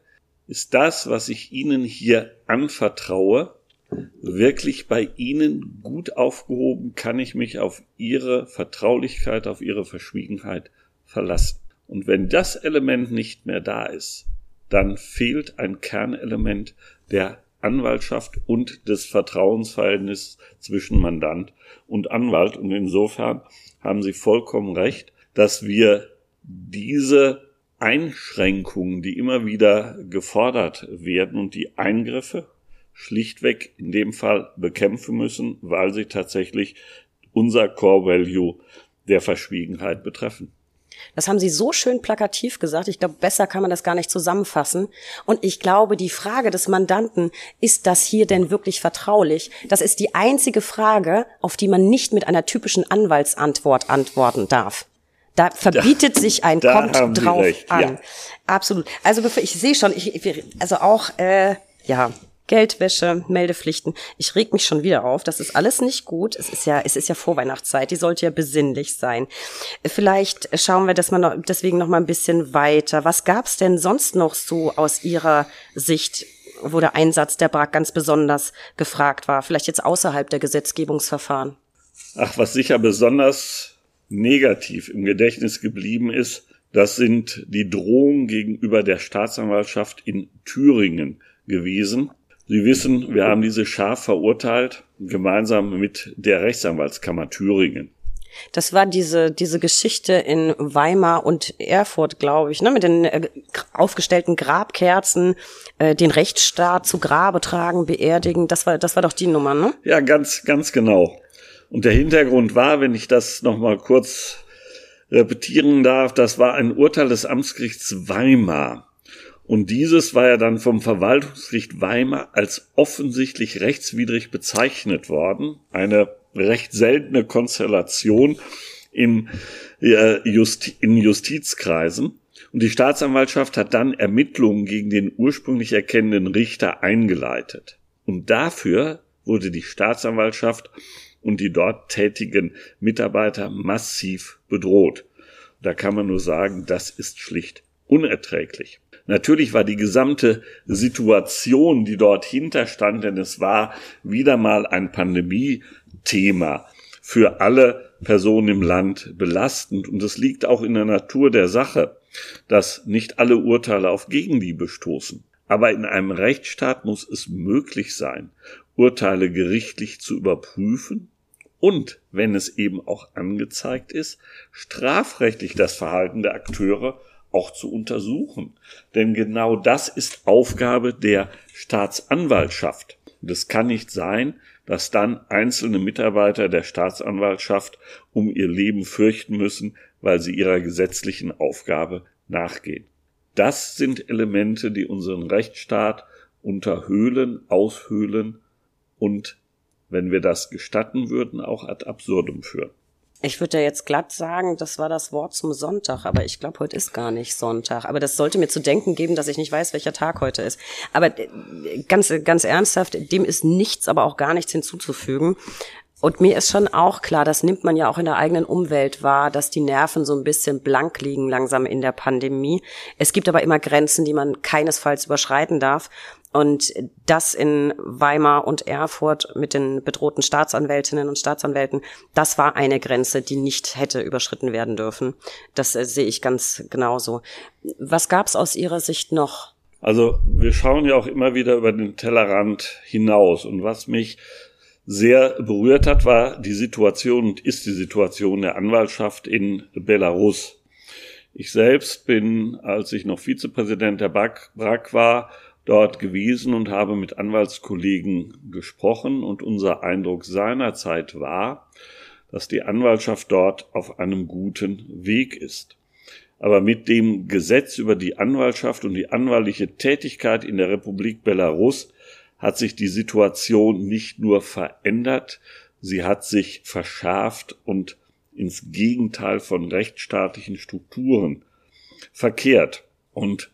ist das, was ich Ihnen hier anvertraue, wirklich bei Ihnen gut aufgehoben? Kann ich mich auf Ihre Vertraulichkeit, auf Ihre Verschwiegenheit verlassen? Und wenn das Element nicht mehr da ist, dann fehlt ein Kernelement der Anwaltschaft und des Vertrauensverhältnisses zwischen Mandant und Anwalt. Und insofern haben Sie vollkommen recht, dass wir diese Einschränkungen, die immer wieder gefordert werden und die Eingriffe schlichtweg in dem Fall bekämpfen müssen, weil sie tatsächlich unser Core Value der Verschwiegenheit betreffen.
Das haben Sie so schön plakativ gesagt. Ich glaube, besser kann man das gar nicht zusammenfassen. Und ich glaube, die Frage des Mandanten, ist das hier denn wirklich vertraulich? Das ist die einzige Frage, auf die man nicht mit einer typischen Anwaltsantwort antworten darf. Da verbietet da, sich ein kommt drauf recht, an. Ja. Absolut. Also ich sehe schon, ich, also auch äh, ja Geldwäsche, Meldepflichten. Ich reg mich schon wieder auf. Das ist alles nicht gut. Es ist ja, es ist ja Vorweihnachtszeit. Die sollte ja besinnlich sein. Vielleicht schauen wir das mal noch, deswegen noch mal ein bisschen weiter. Was gab's denn sonst noch so aus Ihrer Sicht, wo der Einsatz der BRAG ganz besonders gefragt war? Vielleicht jetzt außerhalb der Gesetzgebungsverfahren?
Ach, was sicher besonders negativ im Gedächtnis geblieben ist, das sind die Drohungen gegenüber der Staatsanwaltschaft in Thüringen gewesen. Sie wissen, wir haben diese scharf verurteilt, gemeinsam mit der Rechtsanwaltskammer Thüringen.
Das war diese, diese Geschichte in Weimar und Erfurt, glaube ich, ne, mit den äh, aufgestellten Grabkerzen, äh, den Rechtsstaat zu Grabe tragen, beerdigen. Das war, das war doch die Nummer, ne?
Ja, ganz, ganz genau. Und der Hintergrund war, wenn ich das nochmal kurz repetieren darf, das war ein Urteil des Amtsgerichts Weimar. Und dieses war ja dann vom Verwaltungsgericht Weimar als offensichtlich rechtswidrig bezeichnet worden. Eine recht seltene Konstellation in, äh, Justi in Justizkreisen. Und die Staatsanwaltschaft hat dann Ermittlungen gegen den ursprünglich erkennenden Richter eingeleitet. Und dafür wurde die Staatsanwaltschaft und die dort tätigen Mitarbeiter massiv bedroht. Da kann man nur sagen, das ist schlicht unerträglich. Natürlich war die gesamte Situation, die dort hinterstand, denn es war wieder mal ein Pandemie-Thema für alle Personen im Land belastend. Und es liegt auch in der Natur der Sache, dass nicht alle Urteile auf Gegenliebe stoßen. Aber in einem Rechtsstaat muss es möglich sein, Urteile gerichtlich zu überprüfen und, wenn es eben auch angezeigt ist, strafrechtlich das Verhalten der Akteure auch zu untersuchen. Denn genau das ist Aufgabe der Staatsanwaltschaft. Und es kann nicht sein, dass dann einzelne Mitarbeiter der Staatsanwaltschaft um ihr Leben fürchten müssen, weil sie ihrer gesetzlichen Aufgabe nachgehen. Das sind Elemente, die unseren Rechtsstaat unterhöhlen, aushöhlen und wenn wir das gestatten würden, auch ad absurdum führen.
Ich würde ja jetzt glatt sagen, das war das Wort zum Sonntag, aber ich glaube, heute ist gar nicht Sonntag. Aber das sollte mir zu denken geben, dass ich nicht weiß, welcher Tag heute ist. Aber äh, ganz, ganz ernsthaft, dem ist nichts, aber auch gar nichts hinzuzufügen. Und mir ist schon auch klar, das nimmt man ja auch in der eigenen Umwelt wahr, dass die Nerven so ein bisschen blank liegen langsam in der Pandemie. Es gibt aber immer Grenzen, die man keinesfalls überschreiten darf. Und das in Weimar und Erfurt mit den bedrohten Staatsanwältinnen und Staatsanwälten, das war eine Grenze, die nicht hätte überschritten werden dürfen. Das äh, sehe ich ganz genauso. Was gab es aus Ihrer Sicht noch?
Also wir schauen ja auch immer wieder über den Tellerrand hinaus. Und was mich sehr berührt hat, war die Situation und ist die Situation der Anwaltschaft in Belarus. Ich selbst bin, als ich noch Vizepräsident der BRAC war, dort gewesen und habe mit Anwaltskollegen gesprochen und unser Eindruck seinerzeit war, dass die Anwaltschaft dort auf einem guten Weg ist. Aber mit dem Gesetz über die Anwaltschaft und die anwaltliche Tätigkeit in der Republik Belarus hat sich die Situation nicht nur verändert, sie hat sich verschärft und ins Gegenteil von rechtsstaatlichen Strukturen verkehrt. Und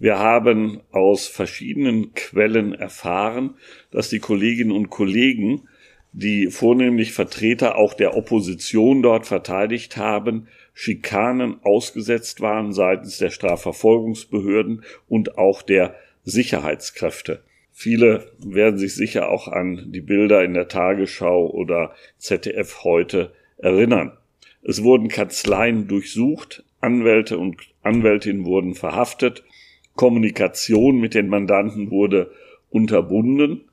wir haben aus verschiedenen Quellen erfahren, dass die Kolleginnen und Kollegen, die vornehmlich Vertreter auch der Opposition dort verteidigt haben, Schikanen ausgesetzt waren seitens der Strafverfolgungsbehörden und auch der Sicherheitskräfte. Viele werden sich sicher auch an die Bilder in der Tagesschau oder ZDF heute erinnern. Es wurden Kanzleien durchsucht, Anwälte und Anwältinnen wurden verhaftet, Kommunikation mit den Mandanten wurde unterbunden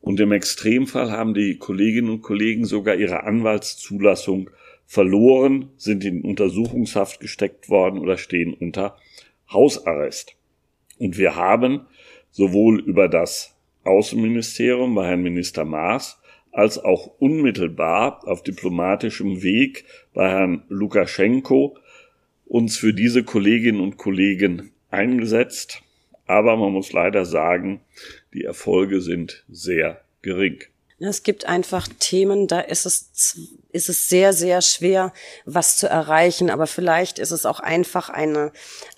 und im Extremfall haben die Kolleginnen und Kollegen sogar ihre Anwaltszulassung verloren, sind in Untersuchungshaft gesteckt worden oder stehen unter Hausarrest. Und wir haben sowohl über das Außenministerium bei Herrn Minister Maas als auch unmittelbar auf diplomatischem Weg bei Herrn Lukaschenko uns für diese Kolleginnen und Kollegen eingesetzt. Aber man muss leider sagen, die Erfolge sind sehr gering.
Es gibt einfach Themen, da ist es, ist es sehr, sehr schwer, was zu erreichen. Aber vielleicht ist es auch einfach eine,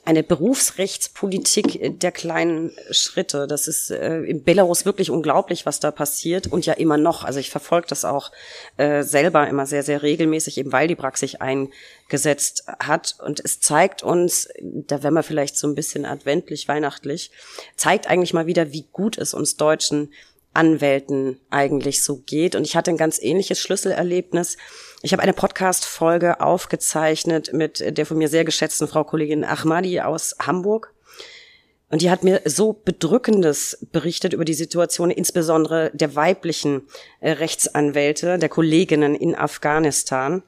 eine Berufsrechtspolitik der kleinen Schritte. Das ist äh, in Belarus wirklich unglaublich, was da passiert und ja immer noch. Also ich verfolge das auch äh, selber immer sehr, sehr regelmäßig, eben weil die Praxis eingesetzt hat. Und es zeigt uns, da werden wir vielleicht so ein bisschen adventlich, weihnachtlich, zeigt eigentlich mal wieder, wie gut es uns Deutschen Anwälten eigentlich so geht. Und ich hatte ein ganz ähnliches Schlüsselerlebnis. Ich habe eine Podcast-Folge aufgezeichnet mit der von mir sehr geschätzten Frau Kollegin Ahmadi aus Hamburg. Und die hat mir so bedrückendes berichtet über die Situation, insbesondere der weiblichen äh, Rechtsanwälte, der Kolleginnen in Afghanistan.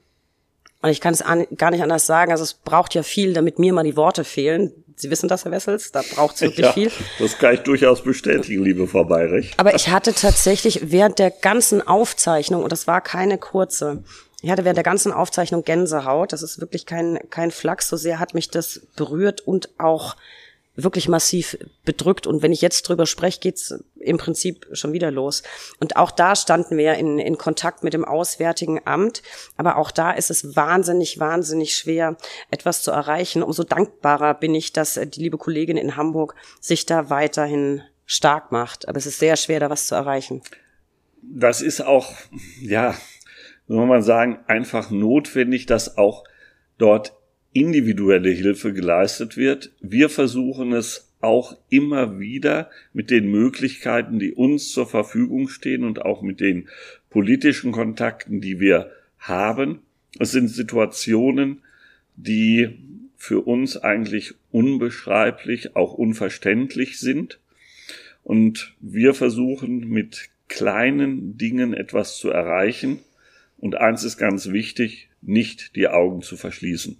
Und ich kann es gar nicht anders sagen. Also es braucht ja viel, damit mir mal die Worte fehlen. Sie wissen das, Herr Wessels, da braucht es wirklich ja, viel.
Das kann ich durchaus bestätigen, liebe Frau Bayrich.
Aber ich hatte tatsächlich während der ganzen Aufzeichnung, und das war keine kurze, ich hatte während der ganzen Aufzeichnung Gänsehaut. Das ist wirklich kein, kein Flachs. So sehr hat mich das berührt und auch wirklich massiv bedrückt. Und wenn ich jetzt drüber spreche, geht's im Prinzip schon wieder los. Und auch da standen wir in, in Kontakt mit dem Auswärtigen Amt. Aber auch da ist es wahnsinnig, wahnsinnig schwer, etwas zu erreichen. Umso dankbarer bin ich, dass die liebe Kollegin in Hamburg sich da weiterhin stark macht. Aber es ist sehr schwer, da was zu erreichen.
Das ist auch, ja, soll man sagen, einfach notwendig, dass auch dort individuelle Hilfe geleistet wird. Wir versuchen es auch immer wieder mit den Möglichkeiten, die uns zur Verfügung stehen und auch mit den politischen Kontakten, die wir haben. Es sind Situationen, die für uns eigentlich unbeschreiblich, auch unverständlich sind. Und wir versuchen mit kleinen Dingen etwas zu erreichen. Und eins ist ganz wichtig, nicht die Augen zu verschließen.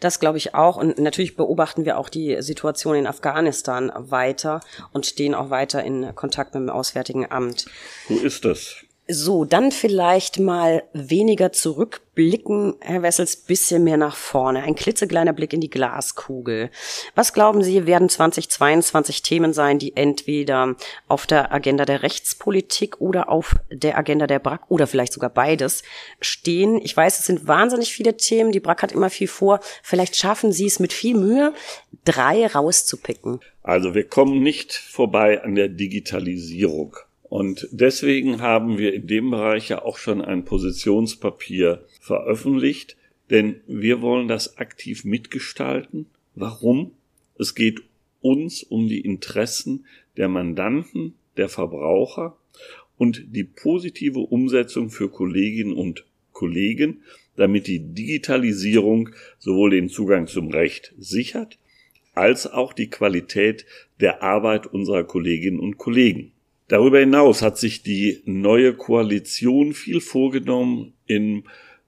Das glaube ich auch. Und natürlich beobachten wir auch die Situation in Afghanistan weiter und stehen auch weiter in Kontakt mit dem Auswärtigen Amt.
Wo ist das?
So, dann vielleicht mal weniger zurückblicken, Herr Wessels, bisschen mehr nach vorne. Ein klitzekleiner Blick in die Glaskugel. Was glauben Sie, werden 2022 Themen sein, die entweder auf der Agenda der Rechtspolitik oder auf der Agenda der BRAC oder vielleicht sogar beides stehen? Ich weiß, es sind wahnsinnig viele Themen. Die BRAC hat immer viel vor. Vielleicht schaffen Sie es mit viel Mühe, drei rauszupicken.
Also wir kommen nicht vorbei an der Digitalisierung. Und deswegen haben wir in dem Bereich ja auch schon ein Positionspapier veröffentlicht, denn wir wollen das aktiv mitgestalten. Warum? Es geht uns um die Interessen der Mandanten, der Verbraucher und die positive Umsetzung für Kolleginnen und Kollegen, damit die Digitalisierung sowohl den Zugang zum Recht sichert, als auch die Qualität der Arbeit unserer Kolleginnen und Kollegen. Darüber hinaus hat sich die neue Koalition viel vorgenommen im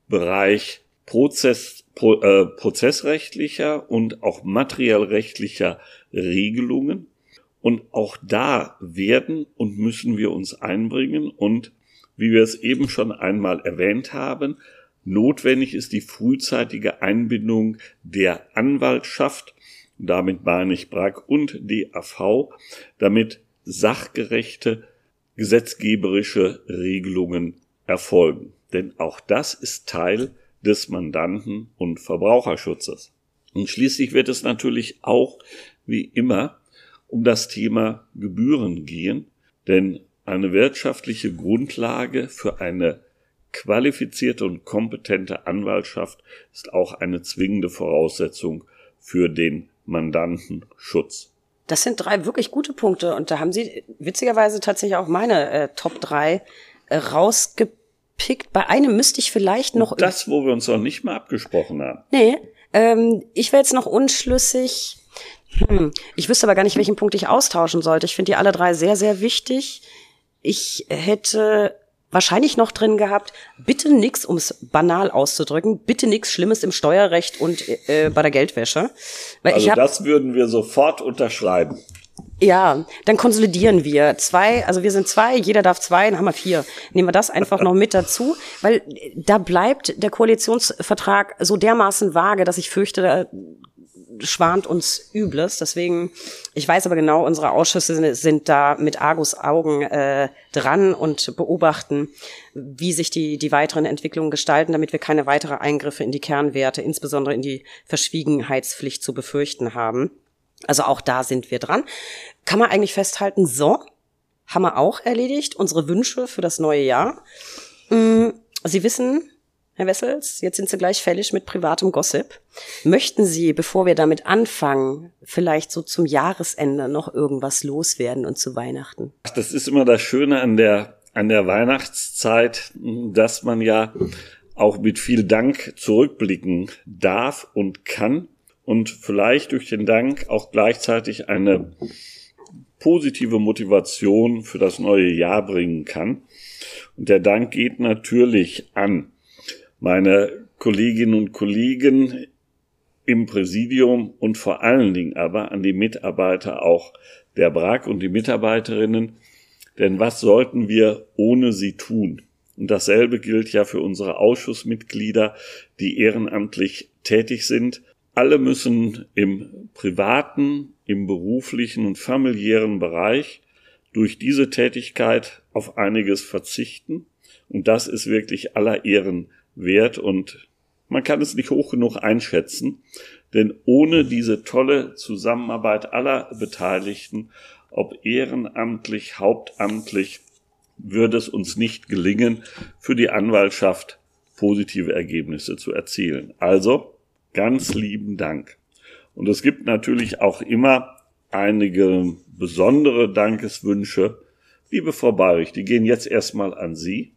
Bereich Prozess, pro, äh, prozessrechtlicher und auch materiellrechtlicher Regelungen. Und auch da werden und müssen wir uns einbringen. Und wie wir es eben schon einmal erwähnt haben, notwendig ist die frühzeitige Einbindung der Anwaltschaft, damit meine ich BRAG und DAV, damit sachgerechte gesetzgeberische Regelungen erfolgen. Denn auch das ist Teil des Mandanten- und Verbraucherschutzes. Und schließlich wird es natürlich auch, wie immer, um das Thema Gebühren gehen, denn eine wirtschaftliche Grundlage für eine qualifizierte und kompetente Anwaltschaft ist auch eine zwingende Voraussetzung für den Mandantenschutz.
Das sind drei wirklich gute Punkte und da haben Sie witzigerweise tatsächlich auch meine äh, Top 3 äh, rausgepickt. Bei einem müsste ich vielleicht noch.
Und das, wo wir uns noch nicht mal abgesprochen haben.
Nee, ähm, ich wäre jetzt noch unschlüssig. Hm. Ich wüsste aber gar nicht, welchen Punkt ich austauschen sollte. Ich finde die alle drei sehr, sehr wichtig. Ich hätte wahrscheinlich noch drin gehabt, bitte nix, um es banal auszudrücken, bitte nix Schlimmes im Steuerrecht und äh, bei der Geldwäsche.
Weil also hab, das würden wir sofort unterschreiben.
Ja, dann konsolidieren wir zwei, also wir sind zwei, jeder darf zwei, dann haben wir vier. Nehmen wir das einfach noch mit dazu, weil da bleibt der Koalitionsvertrag so dermaßen vage, dass ich fürchte, da schwant uns Übles. Deswegen, ich weiß aber genau, unsere Ausschüsse sind, sind da mit Argus Augen äh, dran und beobachten, wie sich die, die weiteren Entwicklungen gestalten, damit wir keine weitere Eingriffe in die Kernwerte, insbesondere in die Verschwiegenheitspflicht zu befürchten haben. Also auch da sind wir dran. Kann man eigentlich festhalten, so, haben wir auch erledigt, unsere Wünsche für das neue Jahr. Mm, Sie wissen, Herr Wessels, jetzt sind Sie gleich fällig mit privatem Gossip. Möchten Sie, bevor wir damit anfangen, vielleicht so zum Jahresende noch irgendwas loswerden und zu Weihnachten?
Das ist immer das Schöne an der, an der Weihnachtszeit, dass man ja auch mit viel Dank zurückblicken darf und kann und vielleicht durch den Dank auch gleichzeitig eine positive Motivation für das neue Jahr bringen kann. Und der Dank geht natürlich an meine Kolleginnen und Kollegen im Präsidium und vor allen Dingen aber an die Mitarbeiter auch der BRAG und die Mitarbeiterinnen. Denn was sollten wir ohne sie tun? Und dasselbe gilt ja für unsere Ausschussmitglieder, die ehrenamtlich tätig sind. Alle müssen im privaten, im beruflichen und familiären Bereich durch diese Tätigkeit auf einiges verzichten. Und das ist wirklich aller Ehren wert und man kann es nicht hoch genug einschätzen, denn ohne diese tolle Zusammenarbeit aller Beteiligten, ob ehrenamtlich, hauptamtlich, würde es uns nicht gelingen, für die Anwaltschaft positive Ergebnisse zu erzielen. Also ganz lieben Dank. Und es gibt natürlich auch immer einige besondere Dankeswünsche. Liebe Frau Bayrich, die gehen jetzt erstmal an Sie.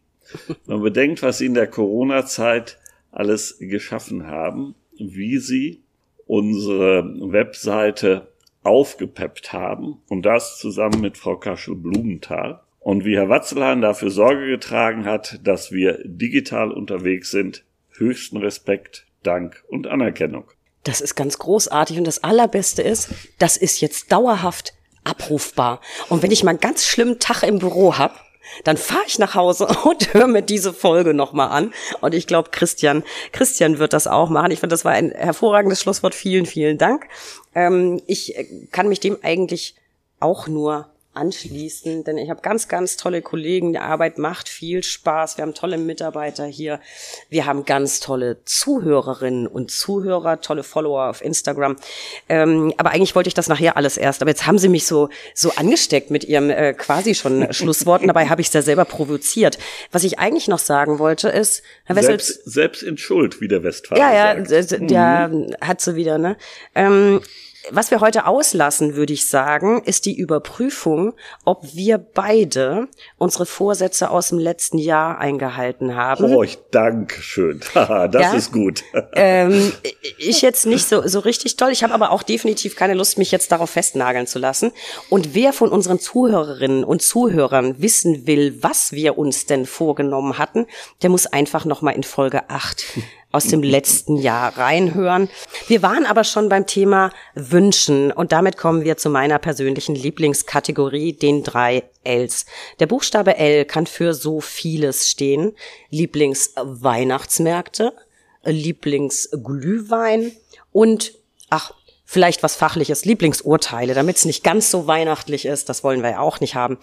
Man bedenkt, was sie in der Corona-Zeit alles geschaffen haben, wie sie unsere Webseite aufgepeppt haben und das zusammen mit Frau Kaschel-Blumenthal und wie Herr Watzelhahn dafür Sorge getragen hat, dass wir digital unterwegs sind. Höchsten Respekt, Dank und Anerkennung.
Das ist ganz großartig und das Allerbeste ist, das ist jetzt dauerhaft abrufbar. Und wenn ich mal einen ganz schlimmen Tag im Büro hab dann fahre ich nach Hause und höre mir diese Folge nochmal an. Und ich glaube, Christian, Christian wird das auch machen. Ich finde, das war ein hervorragendes Schlusswort. Vielen, vielen Dank. Ähm, ich äh, kann mich dem eigentlich auch nur anschließen, denn ich habe ganz, ganz tolle Kollegen. Die Arbeit macht viel Spaß. Wir haben tolle Mitarbeiter hier. Wir haben ganz tolle Zuhörerinnen und Zuhörer, tolle Follower auf Instagram. Ähm, aber eigentlich wollte ich das nachher alles erst. Aber jetzt haben Sie mich so so angesteckt mit Ihrem äh, quasi schon Schlussworten. Dabei habe ich es ja selber provoziert. Was ich eigentlich noch sagen wollte ist,
Herr Wessel, selbst, selbst in Schuld, wie der Westfalen
Ja, ja, sagt. der mhm. hat so wieder. Ne. Ähm, was wir heute auslassen, würde ich sagen, ist die Überprüfung, ob wir beide unsere Vorsätze aus dem letzten Jahr eingehalten haben.
Oh, ich danke schön. das ja? ist gut.
ähm, ich jetzt nicht so, so richtig toll. Ich habe aber auch definitiv keine Lust, mich jetzt darauf festnageln zu lassen. Und wer von unseren Zuhörerinnen und Zuhörern wissen will, was wir uns denn vorgenommen hatten, der muss einfach nochmal in Folge 8 aus dem letzten Jahr reinhören. Wir waren aber schon beim Thema Wünschen und damit kommen wir zu meiner persönlichen Lieblingskategorie, den drei Ls. Der Buchstabe L kann für so vieles stehen. Lieblingsweihnachtsmärkte, Lieblingsglühwein und, ach, vielleicht was fachliches, Lieblingsurteile, damit es nicht ganz so weihnachtlich ist. Das wollen wir ja auch nicht haben.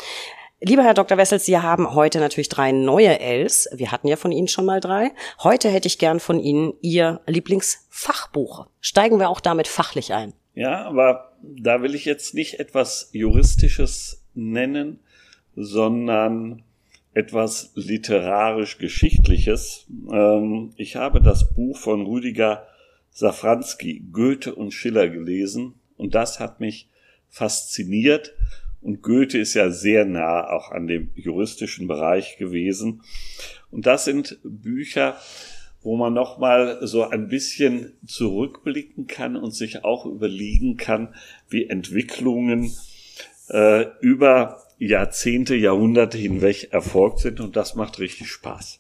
Lieber Herr Dr. Wessels, Sie haben heute natürlich drei neue Ls. Wir hatten ja von Ihnen schon mal drei. Heute hätte ich gern von Ihnen Ihr Lieblingsfachbuch. Steigen wir auch damit fachlich ein.
Ja, aber da will ich jetzt nicht etwas Juristisches nennen, sondern etwas literarisch-geschichtliches. Ähm, ich habe das Buch von Rüdiger Safranski, Goethe und Schiller gelesen und das hat mich fasziniert und Goethe ist ja sehr nah auch an dem juristischen Bereich gewesen. Und das sind Bücher, wo man noch mal so ein bisschen zurückblicken kann und sich auch überlegen kann, wie Entwicklungen äh, über Jahrzehnte, Jahrhunderte hinweg erfolgt sind. Und das macht richtig Spaß.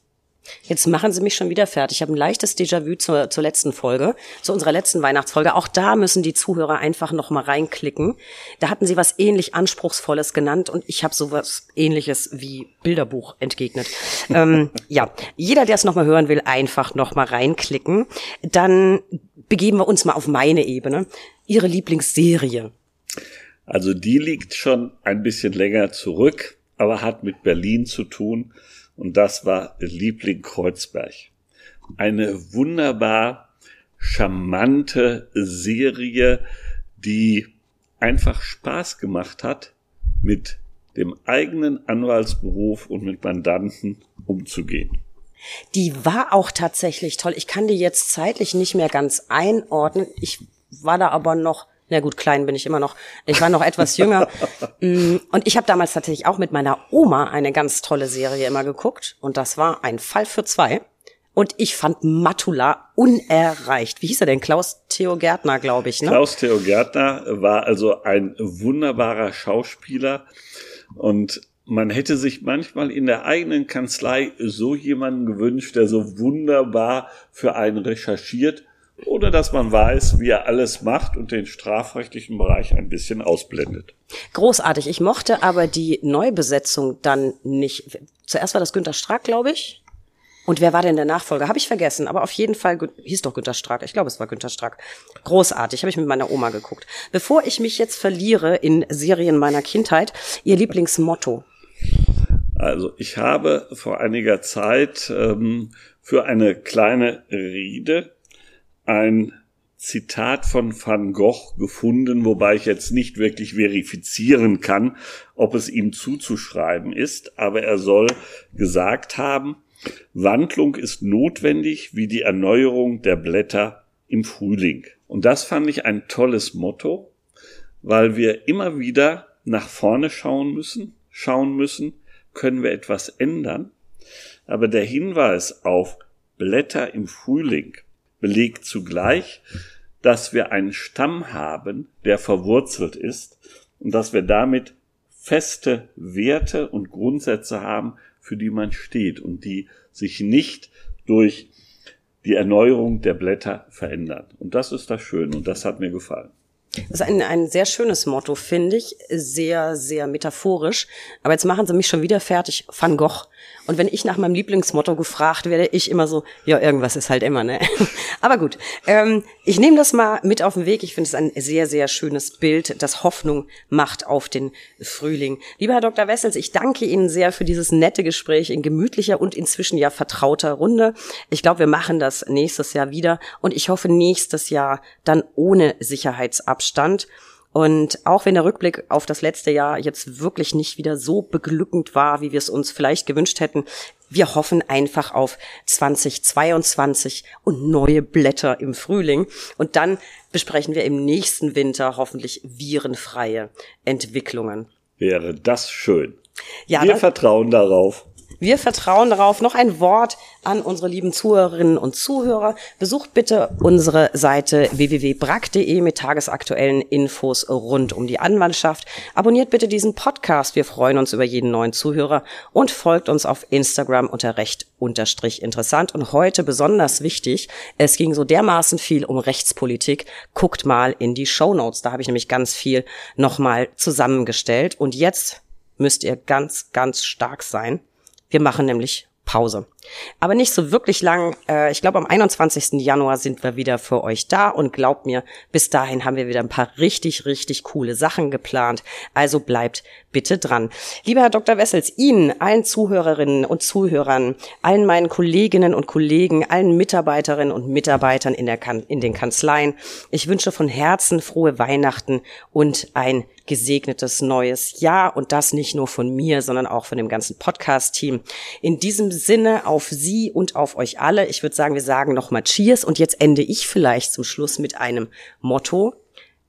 Jetzt machen Sie mich schon wieder fertig. Ich habe ein leichtes Déjà-vu zur, zur letzten Folge, zu unserer letzten Weihnachtsfolge. Auch da müssen die Zuhörer einfach noch mal reinklicken. Da hatten Sie was ähnlich Anspruchsvolles genannt und ich habe sowas Ähnliches wie Bilderbuch entgegnet. ähm, ja, jeder, der es noch mal hören will, einfach noch mal reinklicken. Dann begeben wir uns mal auf meine Ebene. Ihre Lieblingsserie?
Also die liegt schon ein bisschen länger zurück, aber hat mit Berlin zu tun und das war Liebling Kreuzberg. Eine wunderbar charmante Serie, die einfach Spaß gemacht hat, mit dem eigenen Anwaltsberuf und mit Mandanten umzugehen.
Die war auch tatsächlich toll. Ich kann die jetzt zeitlich nicht mehr ganz einordnen. Ich war da aber noch na gut, klein bin ich immer noch. Ich war noch etwas jünger. Mm, und ich habe damals tatsächlich auch mit meiner Oma eine ganz tolle Serie immer geguckt. Und das war ein Fall für zwei. Und ich fand Matula unerreicht. Wie hieß er denn? Klaus Theo Gärtner, glaube ich. Ne?
Klaus Theo Gärtner war also ein wunderbarer Schauspieler. Und man hätte sich manchmal in der eigenen Kanzlei so jemanden gewünscht, der so wunderbar für einen recherchiert oder dass man weiß, wie er alles macht und den strafrechtlichen Bereich ein bisschen ausblendet.
Großartig. Ich mochte aber die Neubesetzung dann nicht. Zuerst war das Günter Strack, glaube ich. Und wer war denn der Nachfolger? Habe ich vergessen, aber auf jeden Fall hieß doch Günter Strack. Ich glaube, es war Günter Strack. Großartig, habe ich mit meiner Oma geguckt. Bevor ich mich jetzt verliere in Serien meiner Kindheit, Ihr Lieblingsmotto?
Also ich habe vor einiger Zeit ähm, für eine kleine Rede ein Zitat von Van Gogh gefunden, wobei ich jetzt nicht wirklich verifizieren kann, ob es ihm zuzuschreiben ist, aber er soll gesagt haben, Wandlung ist notwendig wie die Erneuerung der Blätter im Frühling. Und das fand ich ein tolles Motto, weil wir immer wieder nach vorne schauen müssen, schauen müssen, können wir etwas ändern. Aber der Hinweis auf Blätter im Frühling belegt zugleich, dass wir einen Stamm haben, der verwurzelt ist und dass wir damit feste Werte und Grundsätze haben, für die man steht und die sich nicht durch die Erneuerung der Blätter verändern. Und das ist das Schöne und das hat mir gefallen.
Das ist ein, ein sehr schönes Motto, finde ich. Sehr, sehr metaphorisch. Aber jetzt machen sie mich schon wieder fertig. Van Gogh. Und wenn ich nach meinem Lieblingsmotto gefragt werde, ich immer so, ja, irgendwas ist halt immer, ne? Aber gut, ähm, ich nehme das mal mit auf den Weg. Ich finde es ein sehr, sehr schönes Bild, das Hoffnung macht auf den Frühling. Lieber Herr Dr. Wessels, ich danke Ihnen sehr für dieses nette Gespräch in gemütlicher und inzwischen ja vertrauter Runde. Ich glaube, wir machen das nächstes Jahr wieder und ich hoffe nächstes Jahr dann ohne Sicherheitsabstand. Und auch wenn der Rückblick auf das letzte Jahr jetzt wirklich nicht wieder so beglückend war, wie wir es uns vielleicht gewünscht hätten, wir hoffen einfach auf 2022 und neue Blätter im Frühling. Und dann besprechen wir im nächsten Winter hoffentlich virenfreie Entwicklungen.
Wäre das schön. Ja, wir vertrauen darauf.
Wir vertrauen darauf. Noch ein Wort an unsere lieben Zuhörerinnen und Zuhörer. Besucht bitte unsere Seite www.brack.de mit tagesaktuellen Infos rund um die Anwaltschaft. Abonniert bitte diesen Podcast. Wir freuen uns über jeden neuen Zuhörer und folgt uns auf Instagram unter recht unterstrich interessant. Und heute besonders wichtig, es ging so dermaßen viel um Rechtspolitik. Guckt mal in die Show Notes. Da habe ich nämlich ganz viel nochmal zusammengestellt. Und jetzt müsst ihr ganz, ganz stark sein. Wir machen nämlich Pause. Aber nicht so wirklich lang. Äh, ich glaube, am 21. Januar sind wir wieder für euch da und glaubt mir, bis dahin haben wir wieder ein paar richtig, richtig coole Sachen geplant. Also bleibt bitte dran. Lieber Herr Dr. Wessels, Ihnen, allen Zuhörerinnen und Zuhörern, allen meinen Kolleginnen und Kollegen, allen Mitarbeiterinnen und Mitarbeitern in, der kan in den Kanzleien, ich wünsche von Herzen frohe Weihnachten und ein gesegnetes neues Jahr und das nicht nur von mir, sondern auch von dem ganzen Podcast-Team. In diesem Sinne auf Sie und auf euch alle. Ich würde sagen, wir sagen nochmal Cheers und jetzt ende ich vielleicht zum Schluss mit einem Motto.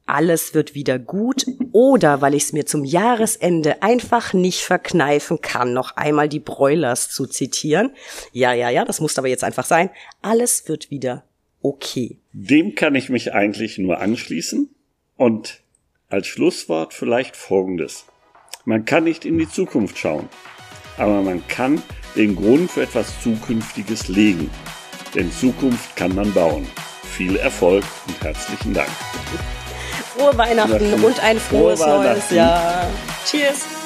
Alles wird wieder gut oder weil ich es mir zum Jahresende einfach nicht verkneifen kann, noch einmal die Broilers zu zitieren. Ja, ja, ja, das muss aber jetzt einfach sein. Alles wird wieder okay.
Dem kann ich mich eigentlich nur anschließen und als Schlusswort vielleicht Folgendes. Man kann nicht in die Zukunft schauen, aber man kann den Grund für etwas Zukünftiges legen. Denn Zukunft kann man bauen. Viel Erfolg und herzlichen Dank.
Frohe Weihnachten und ein frohes Frohe neues Jahr. Cheers.